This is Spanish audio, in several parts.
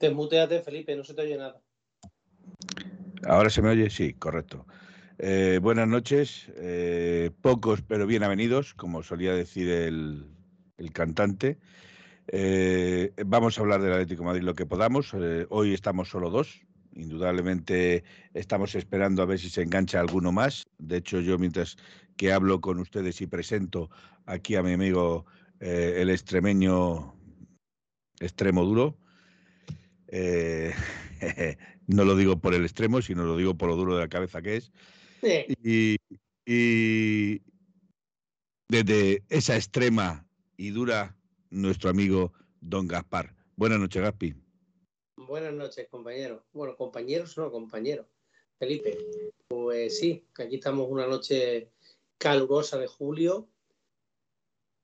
Desmuteate, Felipe, no se te oye nada. Ahora se me oye, sí, correcto. Eh, buenas noches, eh, pocos pero bienvenidos, como solía decir el, cantante. Eh, vamos a hablar del Atlético Madrid lo que podamos. hoy estamos solo dos. Indudablemente estamos esperando a ver si se engancha alguno más. De hecho, yo mientras que hablo con ustedes y presento aquí a mi amigo el extremeño extremo duro, eh, no lo digo por el extremo, sino lo digo por lo duro de la cabeza que es. Y, desde esa extrema y dura, nuestro amigo Don Gaspar. Buenas noches, Gaspi. Buenas noches, compañero. Bueno, compañeros no, compañero. Felipe, pues sí, aquí estamos una noche calurosa de julio.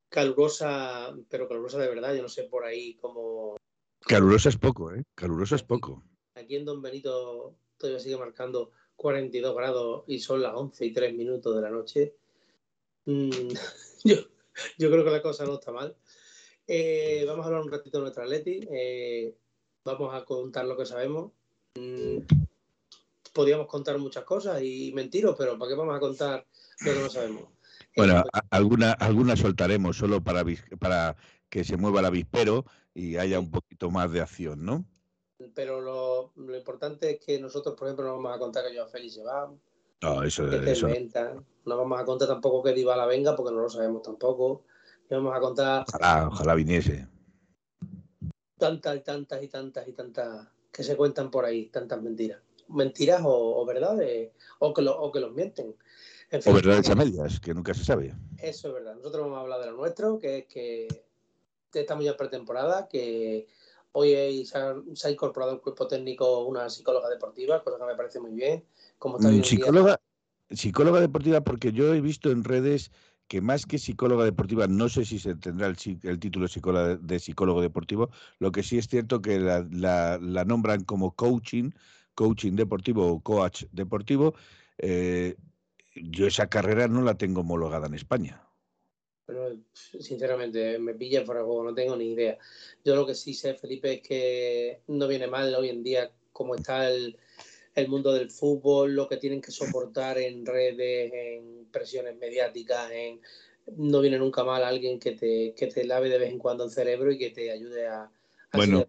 Calurosa, pero calurosa de verdad. Yo no sé por ahí cómo, Calurosa es poco, ¿eh? Calurosa es poco. Aquí en Don Benito todavía sigue marcando 42 grados y son las 11 y 3 minutos de la noche. Mm, yo, creo que la cosa no está mal. Eh, vamos a hablar un ratito de nuestra Atleti. Eh, vamos a contar lo que sabemos. Mm, podríamos contar muchas cosas y mentiros, pero ¿para qué vamos a contar lo que no sabemos? Bueno, eh, alguna, alguna soltaremos solo para, para que se mueva el avispero y haya un poquito más de acción, ¿no? Pero lo, importante es que nosotros, por ejemplo, no vamos a contar que yo a Félix se va. No, eso, que eso. No vamos a contar tampoco que la venga, porque no lo sabemos tampoco. No vamos a contar. Ojalá, ojalá viniese. Tantas y tantas y tantas y tantas que se cuentan por ahí, tantas mentiras. Mentiras o, verdades, o que, o que los mienten. o verdades a medias, que nunca se sabe. Eso es verdad. Nosotros vamos a hablar de lo nuestro, que es que estamos ya en pretemporada, que hoy se ha, incorporado al cuerpo técnico una psicóloga deportiva, cosa que me parece muy bien. Como mm, psicóloga, psicóloga deportiva, porque yo he visto en redes que más que psicóloga deportiva, no sé si se tendrá el, título de psicólogo deportivo, lo que sí es cierto que la, nombran como coaching, coaching deportivo o coach deportivo. Eh, yo esa carrera no la tengo homologada en España. Pero sinceramente me pilla por algo, no tengo ni idea. Yo lo que sí sé, Felipe, es que no viene mal hoy en día como está el, mundo del fútbol, lo que tienen que soportar en redes, en presiones mediáticas, en no viene nunca mal alguien que te, que te lave de vez en cuando el cerebro y que te ayude a, bueno.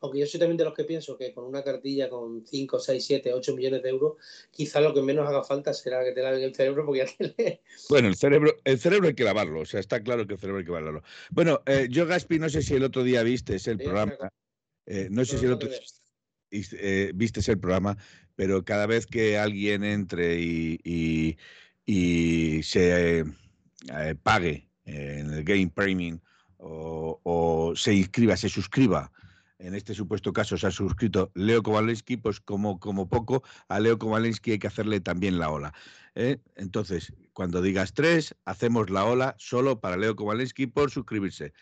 Aunque yo soy también de los que pienso que con una cartilla con 5, 6, 7, 8 millones de euros, quizá lo que menos haga falta será que te laven el cerebro porque ya te. Bueno, el cerebro, el cerebro hay que lavarlo, o sea, está claro que el cerebro hay que lavarlo. Bueno, eh, yo, Gaspi, no sé si el otro día viste el programa, eh, no sé si el otro eh, viste el programa, pero cada vez que alguien entre y, y, se pague en el game premium o, se inscriba, se suscriba en este supuesto caso se ha suscrito Leo Kowalski, pues como, como poco a Leo Kowalski hay que hacerle también la ola. ¿eh? Entonces, cuando digas tres, hacemos la ola solo para Leo Kowalski por suscribirse.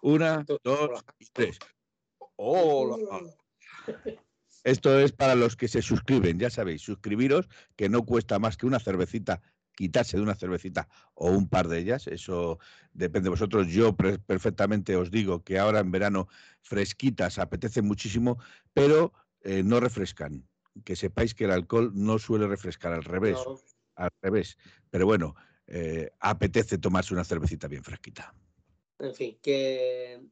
Una, dos y tres. Hola. Esto es para los que se suscriben, ya sabéis, suscribiros, que no cuesta más que una cervecita quitarse de una cervecita o un par de ellas, eso depende de vosotros. Yo perfectamente os digo que ahora en verano fresquitas apetece muchísimo, pero eh, no refrescan. Que sepáis que el alcohol no suele refrescar, al revés, al revés. Pero bueno, eh, apetece tomarse una cervecita bien fresquita. En fin, que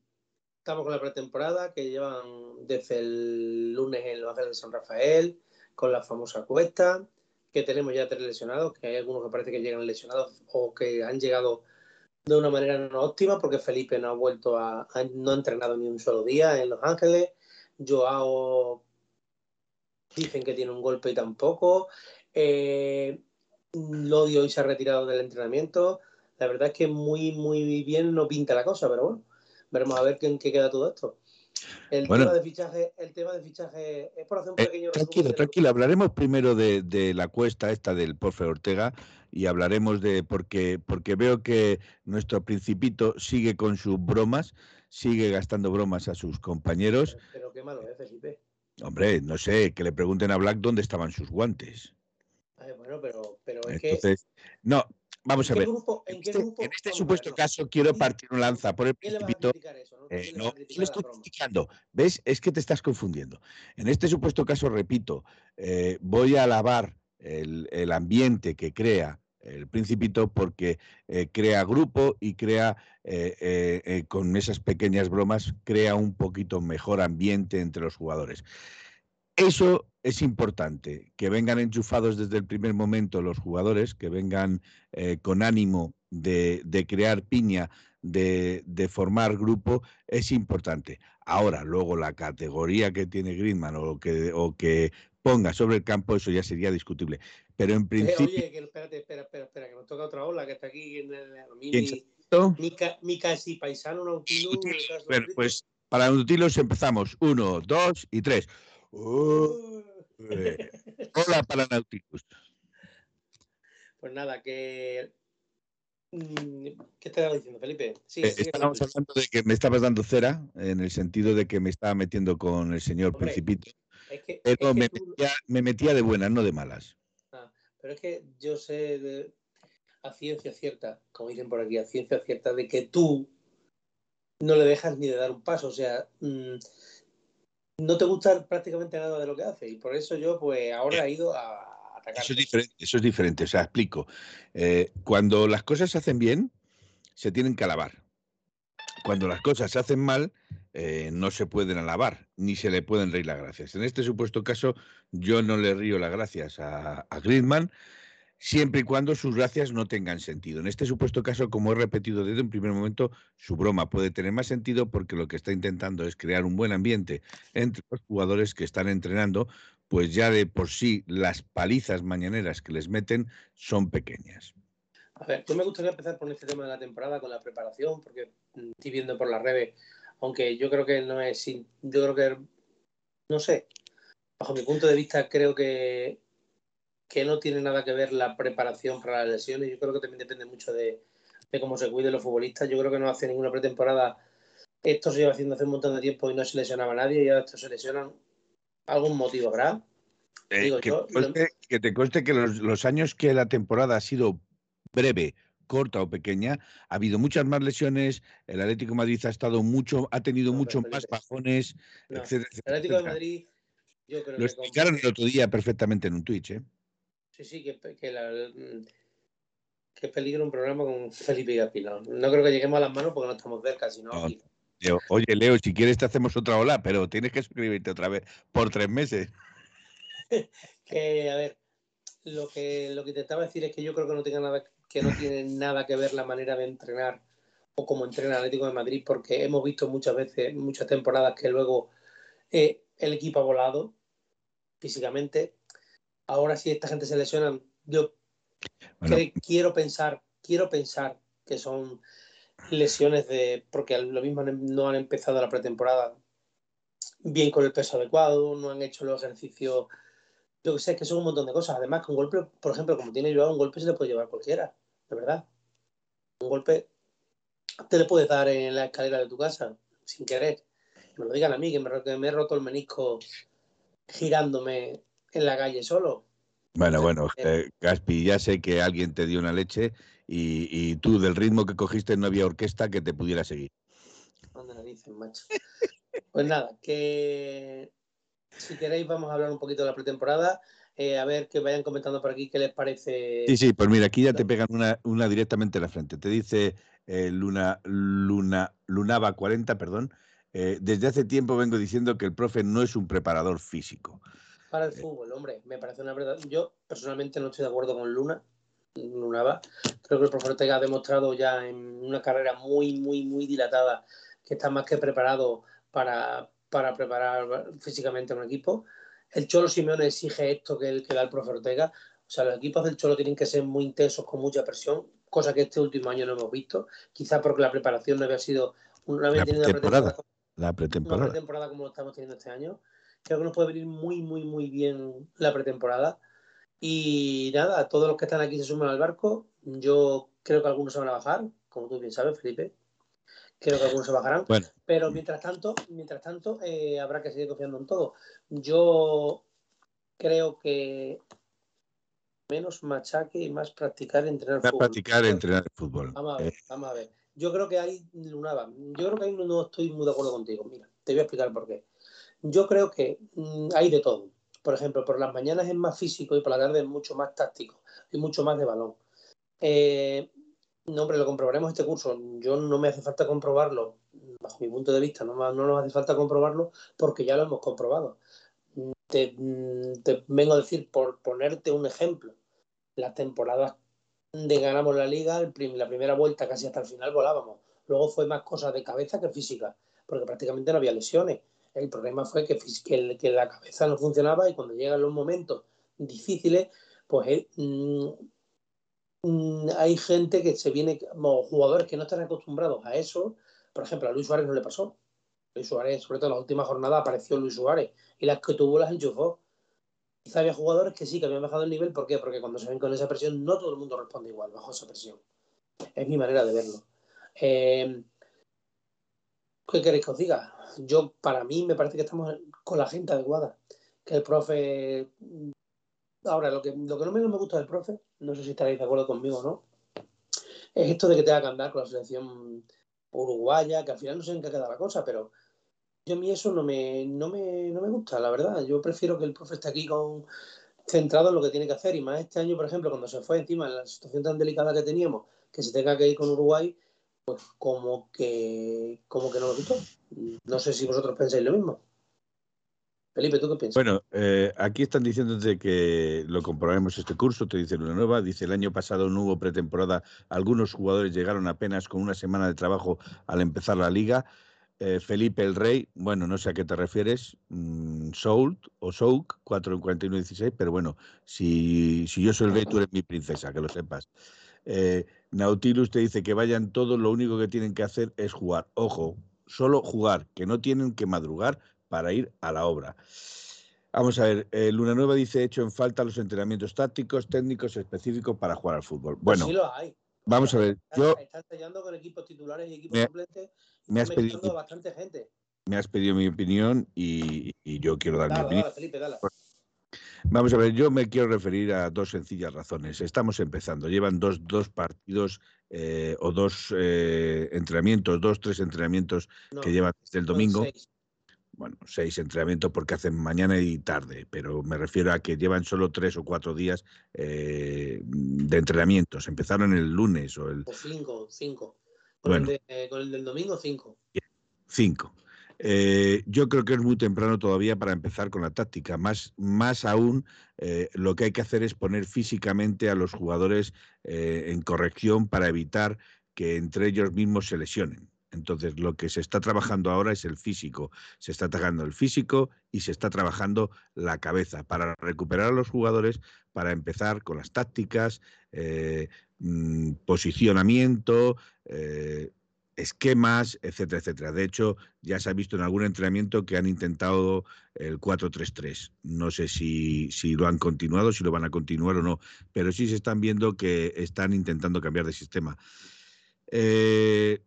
estamos con la pretemporada, que llevan desde el lunes en los Ángeles de San Rafael, con la famosa cuesta que tenemos ya tres lesionados, que hay algunos que parece que llegan lesionados o que han llegado de una manera no óptima, porque Felipe no ha vuelto a, no ha entrenado ni un solo día en Los Ángeles. Joao dicen que tiene un golpe y tampoco. Eh, Lodi hoy se ha retirado del entrenamiento. La verdad es que muy, muy bien no pinta la cosa, pero bueno, veremos a ver en qué queda todo esto. El, tema de fichaje, el tema de fichaje es por hacer un eh, pequeño Tranquilo, tranquilo. Hablaremos primero de, la cuesta esta del Porfe Ortega y hablaremos de porque porque veo que nuestro principito sigue con sus bromas, sigue gastando bromas a sus compañeros. Pero, qué malo es, Felipe. Hombre, no sé, que le pregunten a Black dónde estaban sus guantes. bueno, pero, pero es que... No, Vamos a ver. en, este, este supuesto caso quiero partir un lanza por el principito. No, estoy criticando. ¿Ves? Es que te estás confundiendo. En este supuesto caso, repito, eh, voy a alabar el, ambiente que crea el Principito porque eh, crea grupo y crea, eh, con esas pequeñas bromas, crea un poquito mejor ambiente entre los jugadores. Eso es importante, que vengan enchufados desde el primer momento los jugadores, que vengan eh, con ánimo de, crear piña, de, formar grupo, es importante. Ahora, luego la categoría que tiene Griezmann o que, o que ponga sobre el campo, eso ya sería discutible. Pero en eh, principio... oye, espérate, espera, espera, espera, que nos toca otra ola que está aquí en el... Mi, mi, casi paisano Nautilus. Bueno, pues para Nautilus empezamos. Uno, dos y tres. Oh, hola para Nautilus. Pues nada, que. Mm, ¿Qué estaba diciendo, Felipe? Sí, eh, estábamos hablando de que me estabas dando cera, en el sentido de que me estaba metiendo con el señor Principito. pero me, metía, de buenas, no de malas. Ah, pero es que yo sé a ciencia cierta, como dicen por aquí, a ciencia cierta, de que tú no le dejas ni de dar un paso. O sea, mm, no te gusta prácticamente nada de lo que hace y por eso yo pues ahora he ido a Eso es diferente, o sea, explico. Eh, cuando las cosas se hacen bien, se tienen que alabar. Cuando las cosas se hacen mal, eh, no se pueden alabar, ni se le pueden reír las gracias. En este supuesto caso, yo no le río las gracias a, a siempre y cuando sus gracias no tengan sentido. En este supuesto caso, como he repetido desde un primer momento, su broma puede tener más sentido porque lo que está intentando es crear un buen ambiente entre los jugadores que están entrenando, pues ya de por sí las palizas mañaneras que les meten son pequeñas. A ver, yo me gustaría empezar por este tema de la temporada con la preparación, porque estoy viendo por las redes, aunque yo creo que no es, yo creo que, no sé, bajo mi punto de vista creo que que no tiene nada que ver la preparación para las lesiones. Yo creo que también depende mucho de, cómo se cuiden los futbolistas. Yo creo que no hace ninguna pretemporada. Esto se lleva haciendo hace un montón de tiempo y no se lesionaba nadie y ahora esto se lesionan. Algún motivo ¿verdad? Eh, que, te conste que los, años que la temporada ha sido breve, corta o pequeña, ha habido muchas más lesiones, el Atlético de Madrid ha estado mucho, ha tenido mucho más bajones, etcétera, El Atlético de Madrid, yo creo Lo explicaron el otro día perfectamente en un Twitch, ¿eh? Sí, sí, que, que, la, que peligro un programa con Felipe Gapino. No creo que lleguemos a las manos porque no estamos cerca, sino oye, Leo, si quieres te hacemos otra ola, pero tienes que suscribirte otra vez por tres meses. que, a ver, lo que, lo que intentaba decir es que yo creo que no, tenga nada, que no tiene nada que ver la manera de entrenar o cómo entrena Atlético de Madrid, porque hemos visto muchas veces, muchas temporadas que luego eh, el equipo ha volado físicamente ahora si esta gente se lesiona, yo quiero pensar, quiero pensar que son lesiones de, porque lo mismo no han empezado la pretemporada bien con el peso adecuado, no han hecho los ejercicios, yo que sé, que son un montón de cosas. Además, con golpe, por ejemplo, como tiene Joao, un golpe se le puede llevar cualquiera, de verdad. Un golpe te le puedes dar en la escalera de tu casa, sin querer. Me lo digan a mí, que me, que me he roto el menisco girándome en la calle solo. Bueno, bueno, eh, Gaspi, ya sé que alguien te dio una leche y, tú del ritmo que cogiste no había orquesta que te pudiera seguir. ¿Dónde la dicen, macho? Pues nada, que si queréis vamos a hablar un poquito de la pretemporada. Eh, a ver que vayan comentando por aquí qué les parece. Sí, sí, pues mira, aquí ya te pegan una, una directamente en la frente. Te dice eh, Luna, Luna, Lunaba 40, perdón. desde hace tiempo vengo diciendo que el profe no es un preparador físico para el fútbol, hombre. Me parece una verdad. Yo personalmente no estoy de acuerdo con Luna. Creo que el profesor Ortega ha demostrado ya en una carrera muy, muy, muy dilatada que está más que preparado para, para preparar físicamente a un equipo. El Cholo Simeone exige esto que, el, que da el profesor Ortega. O sea, los equipos del Cholo tienen que ser muy intensos, con mucha presión, cosa que este último año no hemos visto. Quizás porque la preparación no había sido una tenido pretemporada, la pretemporada. Una pretemporada como lo estamos teniendo este año. Creo que nos puede venir muy, muy, muy bien la pretemporada. Y nada, todos los que están aquí se suman al barco. Yo creo que algunos se van a bajar, como tú bien sabes, Felipe. Creo que algunos se bajarán. Pero mientras tanto, mientras tanto eh, habrá que seguir confiando en todo. Yo creo que menos machaque y más practicar entrenar fútbol. practicar entrenar fútbol. Vamos a ver, vamos a ver. Yo creo que hay, Lunaba, yo creo que ahí no estoy muy de acuerdo contigo. Mira, te voy a explicar por qué. Yo creo que mm, hay de todo. Por ejemplo, por las mañanas es más físico y por la tarde es mucho más táctico y mucho más de balón. Eh, no, hombre, lo comprobaremos este curso. Yo no me hace falta comprobarlo, bajo mi punto de vista, no, no nos hace falta comprobarlo porque ya lo hemos comprobado. Te, vengo a decir, por ponerte un ejemplo, la temporada de ganamos la liga, la primera vuelta casi hasta el final volábamos. Luego fue más cosa de cabeza que física, porque prácticamente no había lesiones. El problema fue que, que, la cabeza no funcionaba y cuando llegan los momentos difíciles, pues mm, mm, hay gente que se viene, como jugadores que no están acostumbrados a eso. Por ejemplo, a Luis Suárez no le pasó. Luis Suárez, sobre todo en la última jornada, apareció Luis Suárez y las que tuvo las enchufó. Quizá había jugadores que sí, que habían bajado el nivel. ¿Por qué? Porque cuando se ven con esa presión, no todo el mundo responde igual bajo esa presión. Es mi manera de verlo. Eh, ¿Qué queréis que os diga? Yo, para mí, me parece que estamos con la gente adecuada. Que el profe. Ahora, lo que, lo que no menos me gusta del profe, no sé si estaréis de acuerdo conmigo o no, es esto de que tenga que andar con la selección uruguaya, que al final no sé en qué queda la cosa, pero yo a mí eso no me, no me, no me gusta, la verdad. Yo prefiero que el profe esté aquí con, centrado en lo que tiene que hacer. Y más este año, por ejemplo, cuando se fue encima en la situación tan delicada que teníamos, que se tenga que ir con Uruguay, pues como que, como que no lo gustó. No sé si vosotros pensáis lo mismo. Felipe, ¿tú qué piensas? Bueno, eh, aquí están diciendo que lo comprobemos este curso, te dicen una nueva, dice el año pasado no hubo pretemporada, algunos jugadores llegaron apenas con una semana de trabajo al empezar la liga. Eh, Felipe el Rey, bueno, no sé a qué te refieres, mm, Soult o Souk, 4 en 41 16, pero bueno, si, si yo soy el rey, tú eres mi princesa, que lo sepas. Eh, Nautilus te dice que vayan todos, lo único que tienen que hacer es jugar. Ojo, solo jugar, que no tienen que madrugar para ir a la obra. Vamos a ver, eh, Luna Nueva dice, hecho en falta los entrenamientos tácticos, técnicos específicos para jugar al fútbol. Pues bueno, sí lo hay. Vamos a ver, yo... Están con equipos titulares y equipos suplentes me has pedido bastante gente. Me has pedido mi opinión y, yo quiero dar mi opinión. Vamos a ver, yo me quiero referir a dos sencillas razones. Estamos empezando, llevan dos, dos partidos eh, o dos eh, entrenamientos, dos, tres entrenamientos que llevan desde el domingo. Bueno, seis entrenamientos porque hacen mañana y tarde, pero me refiero a que llevan solo tres o cuatro días eh, de entrenamientos. Empezaron el lunes o el. O cinco, cinco. Con, el, del domingo, cinco. Cinco. Eh, yo creo que es muy temprano todavía para empezar con la táctica. Más, más aún, eh, lo que hay que hacer es poner físicamente a los jugadores eh, en corrección para evitar que entre ellos mismos se lesionen. Entonces, lo que se está trabajando ahora es el físico. Se está trabajando el físico y se está trabajando la cabeza para recuperar a los jugadores, para empezar con las tácticas, mm, posicionamiento, esquemas, etcétera, etcétera. De hecho, ya se ha visto en algún entrenamiento que han intentado el 4-3-3. No sé si, si, lo han continuado, si lo van a continuar o no, pero sí se están viendo que están intentando cambiar de sistema. Eh,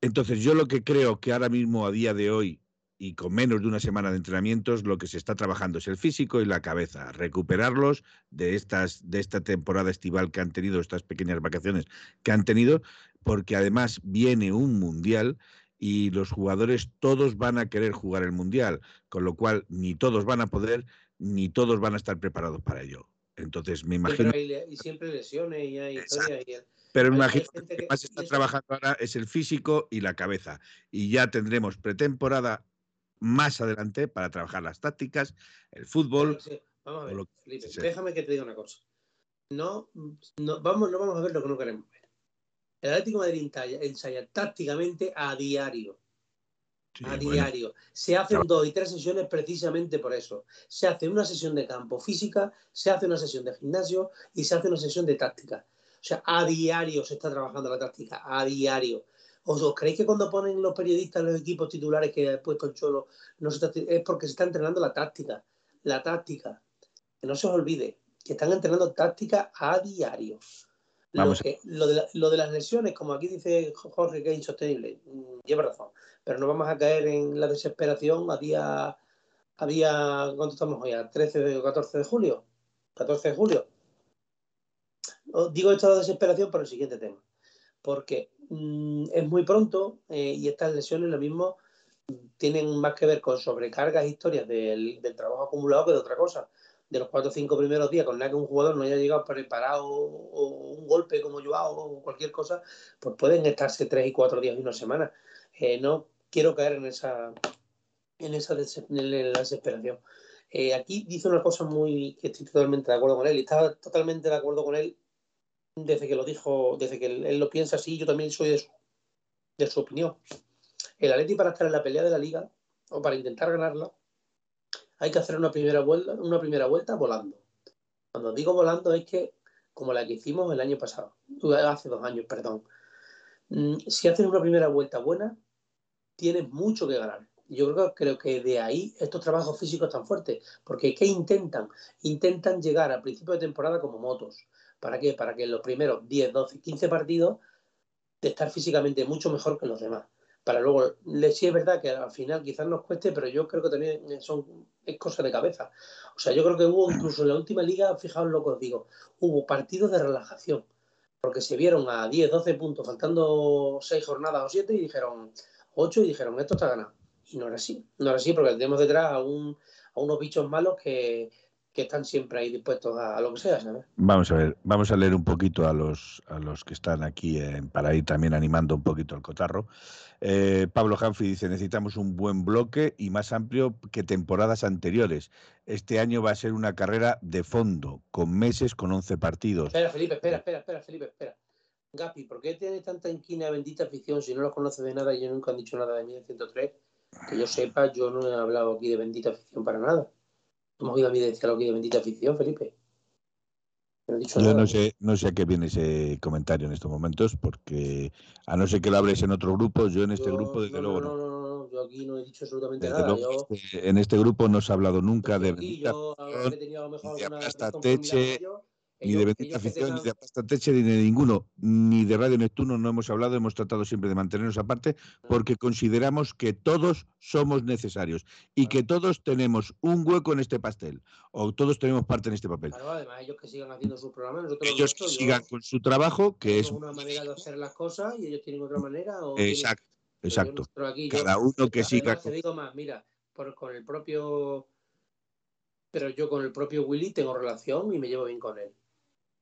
entonces, yo lo que creo que ahora mismo, a día de hoy, y con menos de una semana de entrenamientos, lo que se está trabajando es el físico y la cabeza, recuperarlos de, estas, de esta temporada estival que han tenido, estas pequeñas vacaciones que han tenido, porque además viene un mundial y los jugadores todos van a querer jugar el mundial, con lo cual ni todos van a poder, ni todos van a estar preparados para ello. Entonces me imagino. y siempre lesiones y hay historias. Pero me imagino que que más está trabajando ahora es el físico y la cabeza. Y ya tendremos pretemporada más adelante para trabajar las tácticas, el fútbol. Vamos a ver, déjame que te diga una cosa. No, no, vamos, no vamos a ver lo que no queremos ver. El Atlético de Madrid ensaya tácticamente a diario. a diario. Se hacen dos y tres sesiones precisamente por eso. Se hace una sesión de campo física, se hace una sesión de gimnasio y se hace una sesión de táctica. O sea, a diario se está trabajando la táctica, a diario. ¿Os, creéis que cuando ponen los periodistas los equipos titulares que ha puesto el Cholo no es porque se está entrenando la táctica? La táctica. Que no se os olvide, que están entrenando táctica a diario. Lo, de las lesiones, como aquí dice Jorge, que es insostenible, mm, lleva razón. Pero no vamos a caer en la desesperación a día, a día ¿cuánto estamos hoy? ¿A 13 o 14 de julio? 14 de julio. digo esto de desesperación por el siguiente tema, porque mm, es muy pronto eh, y estas lesiones lo mismo tienen más que ver con sobrecargas, historias del, trabajo acumulado que de otra cosa. De los cuatro o cinco primeros días, con nada que un jugador no haya llegado preparado o, un golpe como yo hago o cualquier cosa, pues pueden estarse tres y cuatro días y una semana. Eh, no quiero caer en esa, en esa en la desesperación. Eh, aquí dice una cosa muy que estoy totalmente de acuerdo con él y estaba totalmente de acuerdo con él desde que lo dijo, desde que él, lo piensa así, yo también soy de su, de opinión. El Atleti para estar en la pelea de la liga o para intentar ganarla hay que hacer una primera vuelta, una primera vuelta volando. Cuando digo volando es que como la que hicimos el año pasado, hace dos años, perdón. Mm, si haces una primera vuelta buena, tienes mucho que ganar. Yo creo, creo que de ahí estos trabajos físicos tan fuertes, porque ¿qué intentan? Intentan llegar al principio de temporada como motos. ¿Para qué? Para que en los primeros 10, 12, 15 partidos de estar físicamente mucho mejor que los demás. Para luego, sí es verdad que al final quizás nos cueste, pero yo creo que también son, es cosa de cabeza. O sea, yo creo que hubo incluso en la última liga, fijaos lo que os digo, hubo partidos de relajación, porque se vieron a 10, 12 puntos, faltando 6 jornadas o 7 y dijeron 8 y dijeron, esto está ganado. Y no era así, no era así porque tenemos detrás a, un, a unos bichos malos que, que están siempre ahí dispuestos a, lo que sea, ¿sabes? Vamos a ver, vamos a leer un poquito a los, a los que están aquí para ir también animando un poquito el cotarro. Eh, Pablo Hanfi dice, necesitamos un buen bloque y más amplio que temporadas anteriores. Este año va a ser una carrera de fondo, con meses, con 11 partidos. Espera, Felipe, espera, espera, espera, Felipe, espera. Gapi, ¿por qué tienes tanta inquina bendita afición si no los conoces de nada y yo nunca han dicho nada de 1903? Que yo sepa, yo no he hablado aquí de bendita afición para nada. Hemos oído a mí decir algo aquí de bendita afición, Felipe. No yo no sé, no sé a qué viene ese comentario en estos momentos, porque a no ser que lo hables en otro grupo, yo en este grupo, desde luego. No, no, no, no, yo aquí no he dicho absolutamente nada. Yo... Este, en este grupo no se ha hablado nunca de. Yo, he tenido a lo mejor alguna teche, ni de Bendita Afición, ni de Pasta Teche, ni de ninguno, ni de Radio Neptuno no hemos hablado, hemos tratado siempre de mantenernos aparte, porque consideramos que todos somos necesarios y que todos tenemos un hueco en este pastel, o todos tenemos parte en este papel. Claro, además, ellos que sigan haciendo su programa, nosotros ellos que sigan con su trabajo, que es una manera de hacer las cosas y ellos tienen otra manera. exacto, exacto. Cada uno que siga. Te digo más, mira, por, con el propio pero yo con el propio Willy tengo relación y me llevo bien con él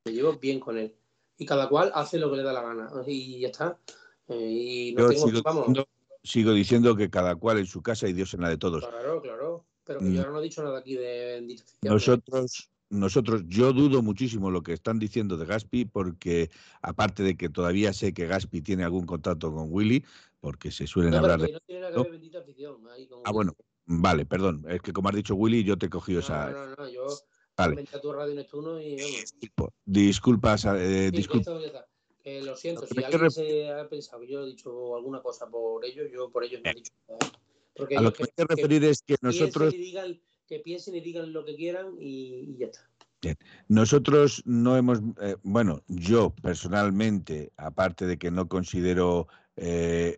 me llevo bien con él. Y cada cual hace lo que le da la gana. Y ya está. Eh, y no tengo, sigo, Diciendo, sigo diciendo que cada cual en su casa y Dios en la de todos. Claro, claro. Pero que yo mm. ahora no he dicho nada aquí de Nosotros, nosotros, yo dudo muchísimo lo que están diciendo de Gaspi, porque aparte de que todavía sé que Gaspi tiene algún contacto con Willy, porque se suelen hablar de. No tiene nada que ver bendita afición. Ahí con ah, bueno, vale, perdón. Es que como has dicho Willy, yo te he cogido esa. No, no, no, yo Disculpas, eh, lo siento, si alguien se ha pensado yo he dicho alguna cosa por ellos, yo por ellos no he dicho nada. ¿eh? a lo que, me quiero referir es que nosotros. que piensen y digan lo que quieran y, ya está. Bien. Nosotros no hemos, eh, bueno, yo personalmente, aparte de que no considero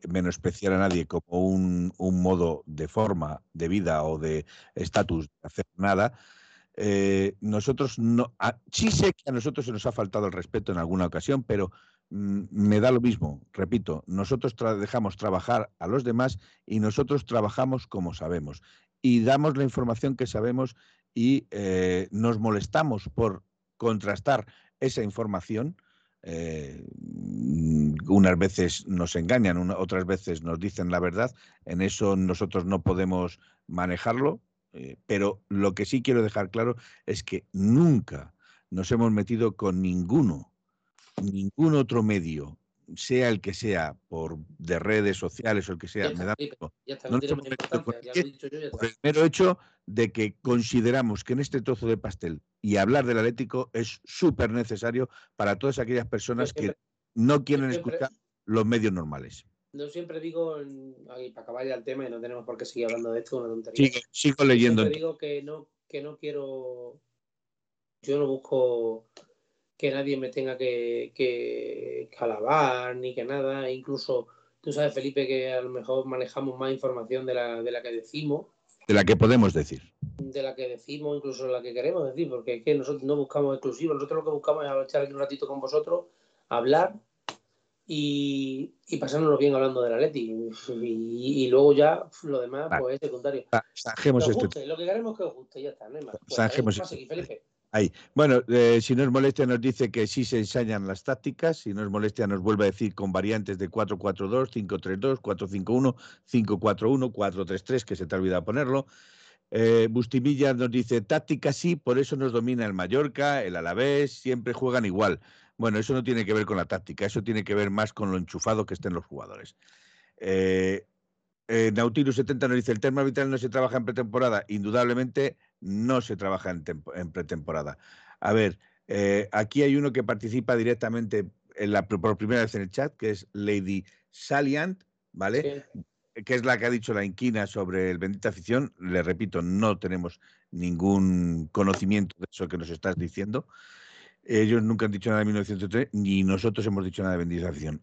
menospreciar a nadie como un, un, modo de forma de vida o de estatus de hacer nada, eh, nosotros no, sí sé que a nosotros se nos ha faltado el respeto en alguna ocasión, pero mm, me da lo mismo, repito, nosotros dejamos trabajar a los demás y nosotros trabajamos como sabemos y damos la información que sabemos y eh, nos molestamos por contrastar esa información. Eh, unas veces nos engañan, otras veces nos dicen la verdad. En eso nosotros no podemos manejarlo, eh, pero lo que sí quiero dejar claro es que nunca nos hemos metido con ninguno, ningún otro medio, sea el que sea, por de redes sociales o el que sea, me da por el mero hecho de que consideramos que en este trozo de pastel y hablar del Atlético es súper necesario para todas aquellas personas que no quieren escuchar los medios normales no siempre digo, para acabar ya el tema y no tenemos por qué seguir hablando de esto, una tontería. sigo leyendo. Siempre digo que no, que no quiero, yo no busco que nadie me tenga que, que, alabar ni que nada, incluso tú sabes, Felipe, que a lo mejor manejamos más información de la, de la que decimos. De la que podemos decir. De la que decimos, incluso la que queremos decir, porque es que nosotros no buscamos exclusivos, nosotros lo que buscamos es echar aquí un ratito con vosotros, hablar y, y pasárnoslo bien hablando de la Leti. Y, luego ya lo demás pues es secundario. Este lo que queremos que os guste, ya está, no hay más. Pues, este Ahí. Bueno, eh, si no es molestia, nos dice que sí se ensañan las tácticas. Si no es molestia, nos vuelve a decir con variantes de 4-4-2, 5-3-2, 4-5-1, 5-4-1, 4-3-3, que se te ha olvidado ponerlo. Eh, Bustimilla nos dice táctica sí, por eso nos domina el Mallorca, el Alavés, siempre juegan igual. Bueno, eso no tiene que ver con la táctica, eso tiene que ver más con lo enchufado que estén los jugadores. Eh, eh, Nautilus 70 nos dice, el tema vital no se trabaja en pretemporada. Indudablemente no se trabaja en, pretemporada. A ver, eh, aquí hay uno que participa directamente por primera vez en el chat, que es Lady Saliant, ¿vale? Que es la que ha dicho la inquina sobre el bendita afición. Le repito, no tenemos ningún conocimiento de eso que nos estás diciendo. Ellos nunca han dicho nada de 1903, ni nosotros hemos dicho nada de bendita afición.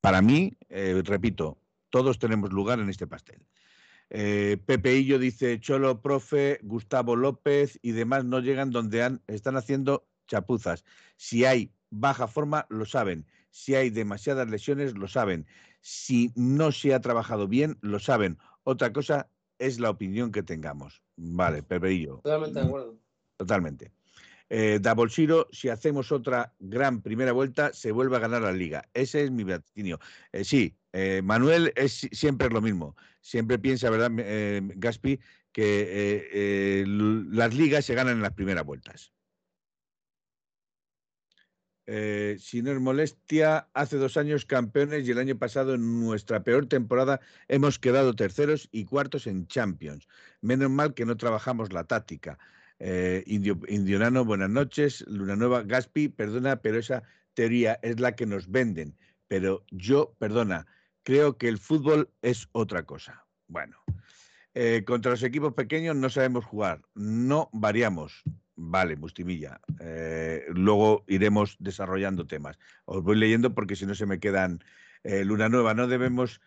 Para mí, eh, repito, todos tenemos lugar en este pastel. Eh, Pepe Illo dice, Cholo, profe, Gustavo López y demás no llegan donde han, están haciendo chapuzas. Si hay baja forma, lo saben. Si hay demasiadas lesiones, lo saben. Si no se ha trabajado bien, lo saben. Otra cosa es la opinión que tengamos. Vale, Pepe Illo. Totalmente de acuerdo. Totalmente. Eh, si hacemos otra gran primera vuelta, se vuelve a ganar la liga. Ese es mi vaticinio. Eh, sí, eh, Manuel es siempre lo mismo. Siempre piensa, ¿verdad, eh, Gaspi, que las ligas se ganan en las primeras vueltas. si no es molestia, hace dos años campeones y el año pasado en nuestra peor temporada hemos quedado terceros y cuartos en Champions. Menos mal que no trabajamos la táctica. Eh, Indio, buenas noches. Luna Nueva, Gaspi, perdona, pero esa teoría es la que nos venden. Pero yo, perdona, creo que el fútbol es otra cosa. Bueno, eh, contra los equipos pequeños no sabemos jugar, no variamos. Vale, Bustimilla. Eh, luego iremos desarrollando temas. Os voy leyendo porque si no se me quedan. Luna Nueva, no debemos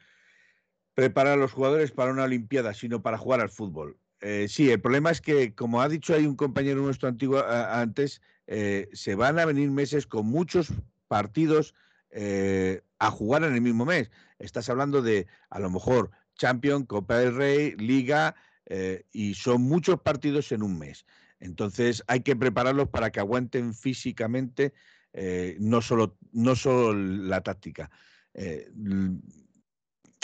preparar a los jugadores para una Olimpiada, sino para jugar al fútbol. Eh, sí, el problema es que, como ha dicho ahí un compañero nuestro antiguo antes, eh, se van a venir meses con muchos partidos eh, a jugar en el mismo mes. Estás hablando de, a lo mejor, Champions, Copa del Rey, Liga, y son muchos partidos en un mes. Entonces hay que prepararlos para que aguanten físicamente, no, solo, no solo la táctica.